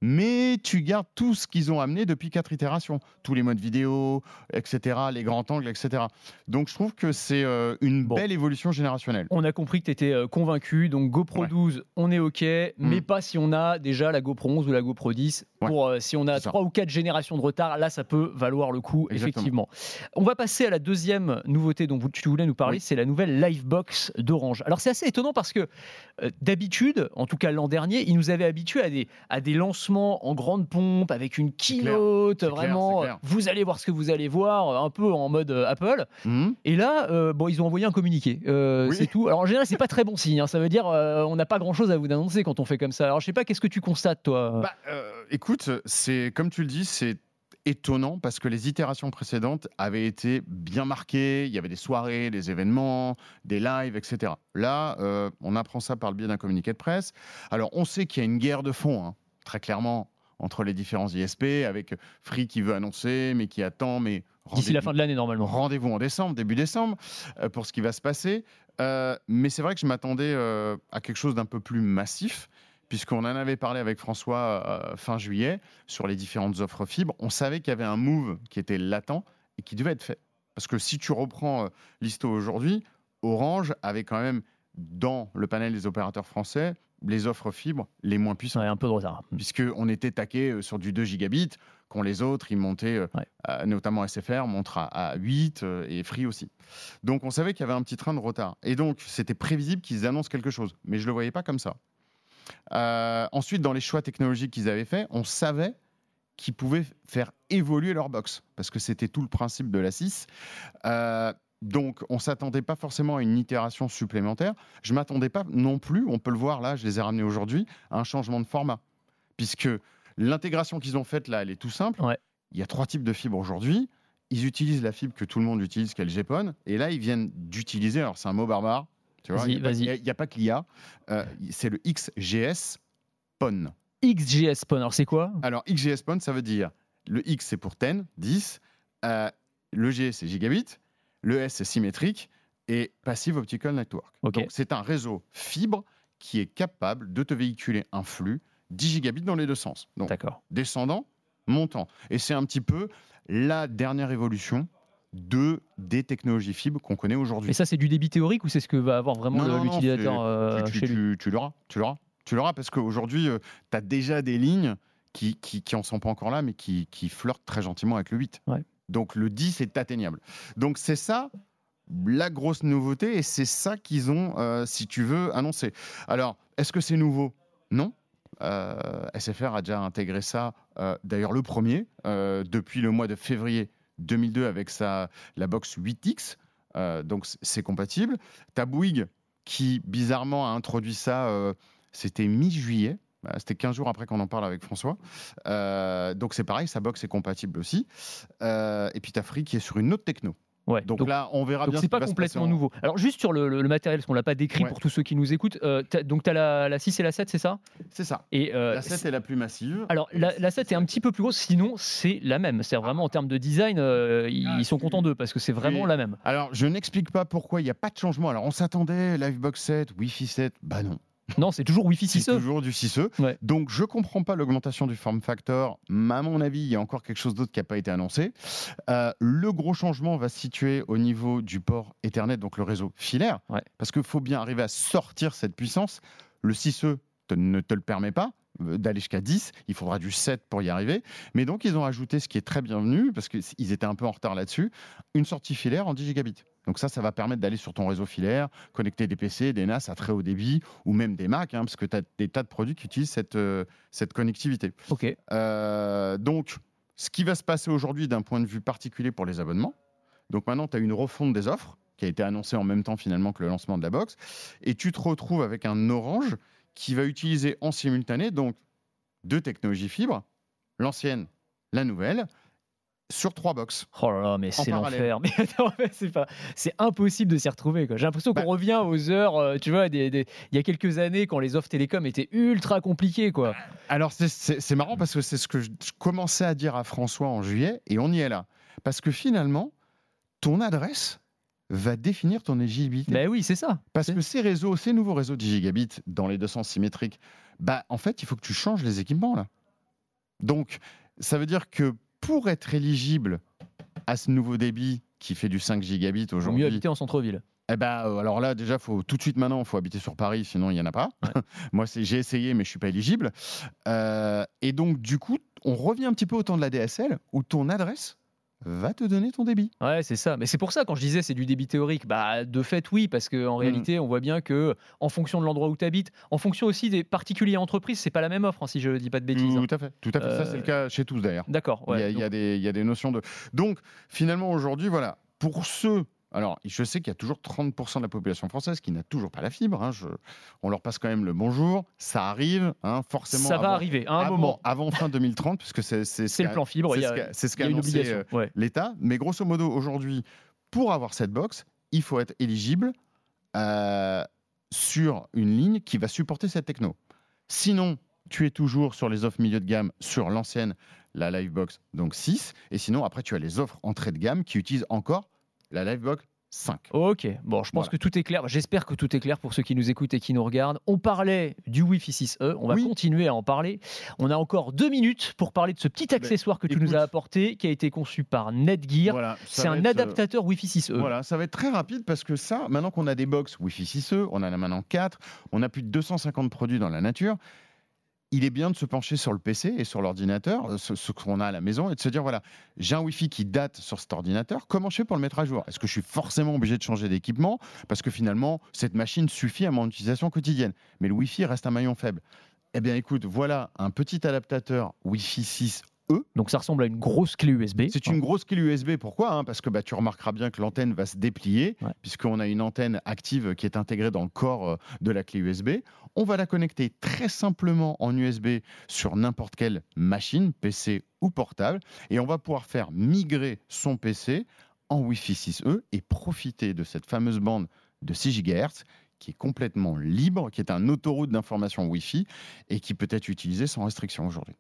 Mais tu gardes tout ce qu'ils ont amené depuis quatre itérations, tous les modes vidéo, etc., les grands angles, etc. Donc je trouve que c'est euh, une Bon. belle évolution générationnelle. On a compris que tu étais convaincu, donc GoPro Ouais. 12, on est OK, mais Mm. pas si on a déjà la GoPro 11 ou la GoPro 10. Ouais. Pour, euh, si on a trois ou quatre générations de retard, là, ça peut valoir le coup, Exactement. effectivement. On va passer à la deuxième nouveauté dont vous- tu voulais nous parler, Oui. c'est la nouvelle Livebox d'Orange. Alors, c'est assez étonnant parce que euh, d'habitude, en tout cas l'an dernier, ils nous avaient habitués à des, à des lancements lancement en grande pompe avec une keynote, vraiment. clair. Vous allez voir ce que vous allez voir, un peu en mode euh, Apple. Mhm. Et là, euh, bon, ils ont envoyé un communiqué. Euh, Oui. C'est tout. Alors en général, c'est pas très bon signe. hein. Ça veut dire euh, on n'a pas grand chose à vous annoncer quand on fait comme ça. Alors je sais pas, qu'est-ce que tu constates toi Bah, euh, écoute, c'est comme tu le dis, c'est étonnant parce que les itérations précédentes avaient été bien marquées. Il y avait des soirées, des événements, des lives, etc. Là, euh, on apprend ça par le biais d'un communiqué de presse. Alors, on sait qu'il y a une guerre de fond, hein, très clairement, entre les différents ISP, avec Free qui veut annoncer, mais qui attend, mais D'ici la rendez-vous- fin de l'année normalement. Rendez-vous en décembre, début décembre, euh, pour ce qui va se passer. Euh, mais c'est vrai que je m'attendais euh, à quelque chose d'un peu plus massif, puisqu'on en avait parlé avec François fin juillet sur les différentes offres fibres. On savait qu'il y avait un move qui était latent et qui devait être fait. Parce que si tu reprends l'histo aujourd'hui, Orange avait quand même dans le panel des opérateurs français les offres fibres les moins puissantes Ouais, un peu de retard. puisqu'on était taqué euh, sur du 2 gigabits, quand les autres, ils montaient, euh, Ouais. notamment SFR, montre à, à 8 euh, et Free aussi. Donc on savait qu'il y avait un petit train de retard. Et donc c'était prévisible qu'ils annoncent quelque chose, mais je ne le voyais pas comme ça. Euh, ensuite, dans les choix technologiques qu'ils avaient faits, on savait qu'ils pouvaient faire évoluer leur box, parce que c'était tout le principe de la 6. Euh, donc, on s'attendait pas forcément à une itération supplémentaire. Je m'attendais pas non plus, on peut le voir là, je les ai ramenés aujourd'hui, à un changement de format. Puisque l'intégration qu'ils ont faite là, elle est tout simple. Ouais. Il y a trois types de fibres aujourd'hui. Ils utilisent la fibre que tout le monde utilise, qui est le GPON. Et là, ils viennent d'utiliser, alors c'est un mot barbare, tu vois, il n'y a, pas- il y a- y que euh, c'est le XGS PON. XGS Pon, alors c'est quoi? Alors, XGS PON, ça veut dire le X, c'est pour 10, 10. euh, le G, c'est gigabit. Le S, c'est symétrique. Et Passive Optical Network. Donc, c'est un réseau fibre qui est capable de te véhiculer un flux 10 gigabits dans les deux sens. Donc, descendant, montant. Et c'est un petit peu la dernière évolution de, des technologies fibres qu'on connaît aujourd'hui. Et ça, c'est du débit théorique ou c'est ce que va avoir vraiment l'utilisateur euh, tu- chez lui tu- tu l'auras, tu l'auras. Tu l'auras parce qu'aujourd'hui, tu as déjà des lignes qui, qui, qui en sont pas encore là, mais qui, qui flirtent très gentiment avec le 8. Ouais. Donc le 10 est atteignable. Donc c'est ça la grosse nouveauté et c'est ça qu'ils ont, euh, si tu veux, annoncé. Alors, est-ce que c'est nouveau? Non. Euh, SFR a déjà intégré ça, euh, d'ailleurs le premier, depuis le mois de février 2002 avec sa, la box 8X. Euh, donc c'est compatible. T'as Bouygues qui bizarrement a introduit ça, c'était mi-juillet. Euh, C'était 15 jours après qu'on en parle avec François. Euh, donc c'est pareil, sa box est compatible aussi. Euh, et puis t'as Free qui est sur une autre techno. Ouais. Donc, là, on verra Donc bien. c'est ce pas complètement en- nouveau. Alors juste sur le, le- le matériel, parce qu'on l'a pas décrit Ouais. pour tous ceux qui nous écoutent. euh, donc tu as la, la 6 et la 7, c'est ça? C'est ça. Et euh, La 7 est la plus massive. Alors la, la 7 est un petit peu plus grosse, sinon c'est la même. C'est vraiment en termes de design, euh, ils, Ah, ils sont contents d'eux parce que c'est vraiment Oui. la même. Alors, je n'explique pas pourquoi il n'y a pas de changement. Alors, on s'attendait, Livebox 7, Wi-Fi 7. Bah non. Non, c'est toujours Wi-Fi C'est 6E. toujours du 6E. Ouais. Donc, je comprends pas l'augmentation du form factor. Mais à mon avis, il y a encore quelque chose d'autre qui n'a pas été annoncé. Euh, le gros changement va se situer au niveau du port Ethernet, donc le réseau filaire. Ouais. Parce qu'il faut bien arriver à sortir cette puissance. Le 6E te- ne te le permet pas euh, d'aller jusqu'à 10, il faudra du 7 pour y arriver. Mais donc, ils ont ajouté ce qui est très bienvenu, parce qu'ils étaient un peu en retard là-dessus, une sortie filaire en 10 gigabits. Donc ça, ça va permettre d'aller sur ton réseau filaire, connecter des PC, des NAS à très haut débit, ou même des Mac, hein, parce que tu as des tas de produits qui utilisent cette, euh, cette connectivité. Ok. Euh, donc, ce qui va se passer aujourd'hui d'un point de vue particulier pour les abonnements, donc maintenant, tu as une refonte des offres qui a été annoncée en même temps finalement que le lancement de la box, et tu te retrouves avec un Orange qui va utiliser en simultané donc deux technologies fibres, l'ancienne, la nouvelle, sur trois box. Oh là là, mais c'est l'enfer. Mais c'est pas, c'est impossible de s'y retrouver. J'ai l'impression qu'on Bah- revient aux heures, euh, tu vois, des, des- il y a quelques années quand les offres télécom étaient ultra compliquées, quoi. Alors, c'est- marrant parce que c'est ce que je je commençais à dire à François en juillet et on y est là. Parce que finalement, ton adresse va définir ton éligibilité. Ben oui, c'est ça. Parce que ces réseaux, ces nouveaux réseaux 10 gigabits dans les deux sens symétriques, bah, en fait, il faut que tu changes les équipements là. Donc, ça veut dire que pour être éligible à ce nouveau débit qui fait du 5 gigabits Vaut mieux aujourd'hui, habiter en centre-ville. eh ben, euh, alors là, déjà, faut tout de suite maintenant, il faut habiter sur Paris, sinon il n'y en a pas. Moi, j'ai essayé, mais je suis pas éligible. Euh, et donc, du coup, on revient un petit peu au temps de la DSL, où ton adresse va te donner ton débit. Ouais, c'est ça. Mais c'est pour ça, quand je disais c'est du débit théorique, bah, de fait, oui, parce qu'en réalité, on voit bien que en fonction de l'endroit où tu habites, en fonction aussi des particuliers entreprises, c'est pas la même offre, hein, si je dis pas de bêtises. hein. Tout à fait. Tout à fait. Ça, c'est le Euh, cas chez tous d'ailleurs. D'accord. Il ouais. Donc, il y a des notions de. Donc, finalement, aujourd'hui, voilà, pour ceux. Alors, je sais qu'il y a toujours 30% de la population française qui n'a toujours pas la fibre. hein, je- on leur passe quand même le bonjour. Ça arrive, hein, forcément. ça va avant- arriver à un avant, moment. Avant fin 2030, puisque c'est c'est ce le plan fibre. c'est ce a, qu'a- c'est ce euh, ouais. l'État. Mais grosso modo, aujourd'hui, pour avoir cette box, il faut être éligible euh, sur une ligne qui va supporter cette techno. Sinon, tu es toujours sur les offres milieu de gamme sur l'ancienne, la Livebox, donc 6. Et sinon, après, tu as les offres entrée de gamme qui utilisent encore la Livebox 5. Ok, bon, je pense Voilà. que tout est clair. J'espère que tout est clair pour ceux qui nous écoutent et qui nous regardent. On parlait du Wi-Fi 6E, on va Oui. continuer à en parler. On a encore deux minutes pour parler de ce petit accessoire que tu nous as apporté, qui a été conçu par Netgear. Voilà, C'est un être, adaptateur Wi-Fi 6E. Voilà, ça va être très rapide parce que ça, maintenant qu'on a des box Wi-Fi 6E, on en a maintenant 4, on a plus de 250 produits dans la nature. Il est bien de se pencher sur le PC et sur l'ordinateur, euh, ce, ce qu'on a à la maison, et de se dire voilà, j'ai un Wi-Fi qui date sur cet ordinateur, comment je fais pour le mettre à jour? Est-ce que je suis forcément obligé de changer d'équipement Parce que finalement, cette machine suffit à mon utilisation quotidienne? Mais le Wi-Fi reste un maillon faible. Eh bien écoute, voilà un petit adaptateur Wi-Fi 6 Donc ça ressemble à une grosse clé USB. c'est une grosse clé USB. Pourquoi hein Parce que bah, tu remarqueras bien que l'antenne va se déplier, Ouais. puisqu'on a une antenne active qui est intégrée dans le corps euh, de la clé USB. On va la connecter très simplement en USB sur n'importe quelle machine, PC ou portable, et on va pouvoir faire migrer son PC en Wi-Fi 6E et profiter de cette fameuse bande de 6 GHz qui est complètement libre, qui est un autoroute d'information Wi-Fi et qui peut être utilisé sans restriction aujourd'hui.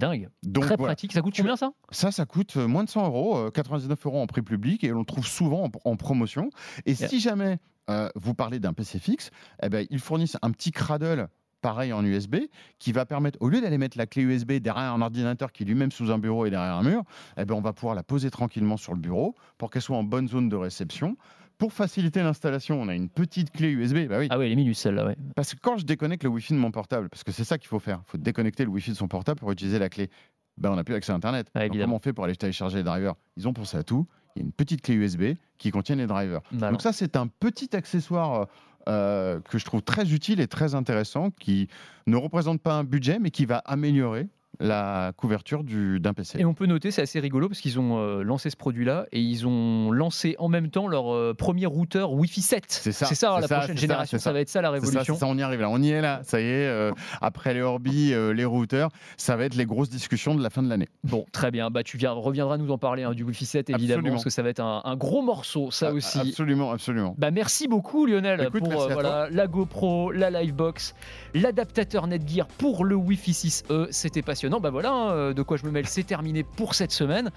Dingue. Donc, Très voilà. pratique. Ça coûte combien ça Ça, ça coûte euh, moins de 100 euros, euh, 99 euros en prix public, et on le trouve souvent en, en promotion. Et Yeah. si jamais euh, vous parlez d'un PC fixe, eh ben, ils fournissent un petit cradle pareil en USB qui va permettre, au lieu d'aller mettre la clé USB derrière un ordinateur qui est lui-même sous un bureau et derrière un mur, eh ben, on va pouvoir la poser tranquillement sur le bureau pour qu'elle soit en bonne zone de réception. Pour faciliter l'installation, on a une petite clé USB. Bah oui, Ah oui, elle est minus celle-là. Ouais. parce que quand je déconnecte le Wi-Fi de mon portable, parce que c'est ça qu'il faut faire, il faut déconnecter le Wi-Fi de son portable pour utiliser la clé. Ben, on n'a plus accès à Internet. Ah, Donc, comment on fait pour aller télécharger les drivers? Ils ont pensé à tout. Il y a une petite clé USB qui contient les drivers. Bah. Donc ça, c'est un petit accessoire euh, que je trouve très utile et très intéressant, qui ne représente pas un budget, mais qui va améliorer la couverture du- d'un PC. Et on peut noter, c'est assez rigolo parce qu'ils ont euh, lancé ce produit-là et ils ont lancé en même temps leur euh, premier routeur Wi-Fi 7. C'est ça, C'est ça, c'est la ça, prochaine génération. Ça, ça. va être ça la révolution. ça, on y arrive là. On y est là. Ça y est, euh, après les Orbi, les routeurs, ça va être les grosses discussions de la fin de l'année. Bon, très bien. Bah, tu viens, reviendras nous en parler hein, du Wi-Fi 7, évidemment, Absolument. parce que ça va être un, un gros morceau, ça Ah, aussi. Absolument, absolument. Bah, merci beaucoup Lionel Écoute, pour voilà, la GoPro, la Livebox, l'adaptateur Netgear pour le Wi-Fi 6E. C'était passionnant. Bah voilà, hein, euh, de quoi je me mêle, c'est terminé pour cette semaine.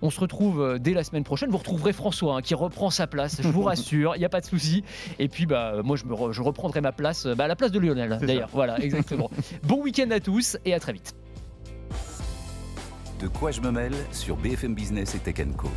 On se retrouve euh, dès la semaine prochaine. Vous retrouverez François hein, qui reprend sa place, je vous rassure, il n'y a pas de souci. Et puis bah moi je, me re- je reprendrai ma place, euh, bah, à la place de Lionel d'ailleurs. Voilà, exactement. bon week-end à tous et à très vite. De quoi je me mêle sur BFM Business et Tech Co.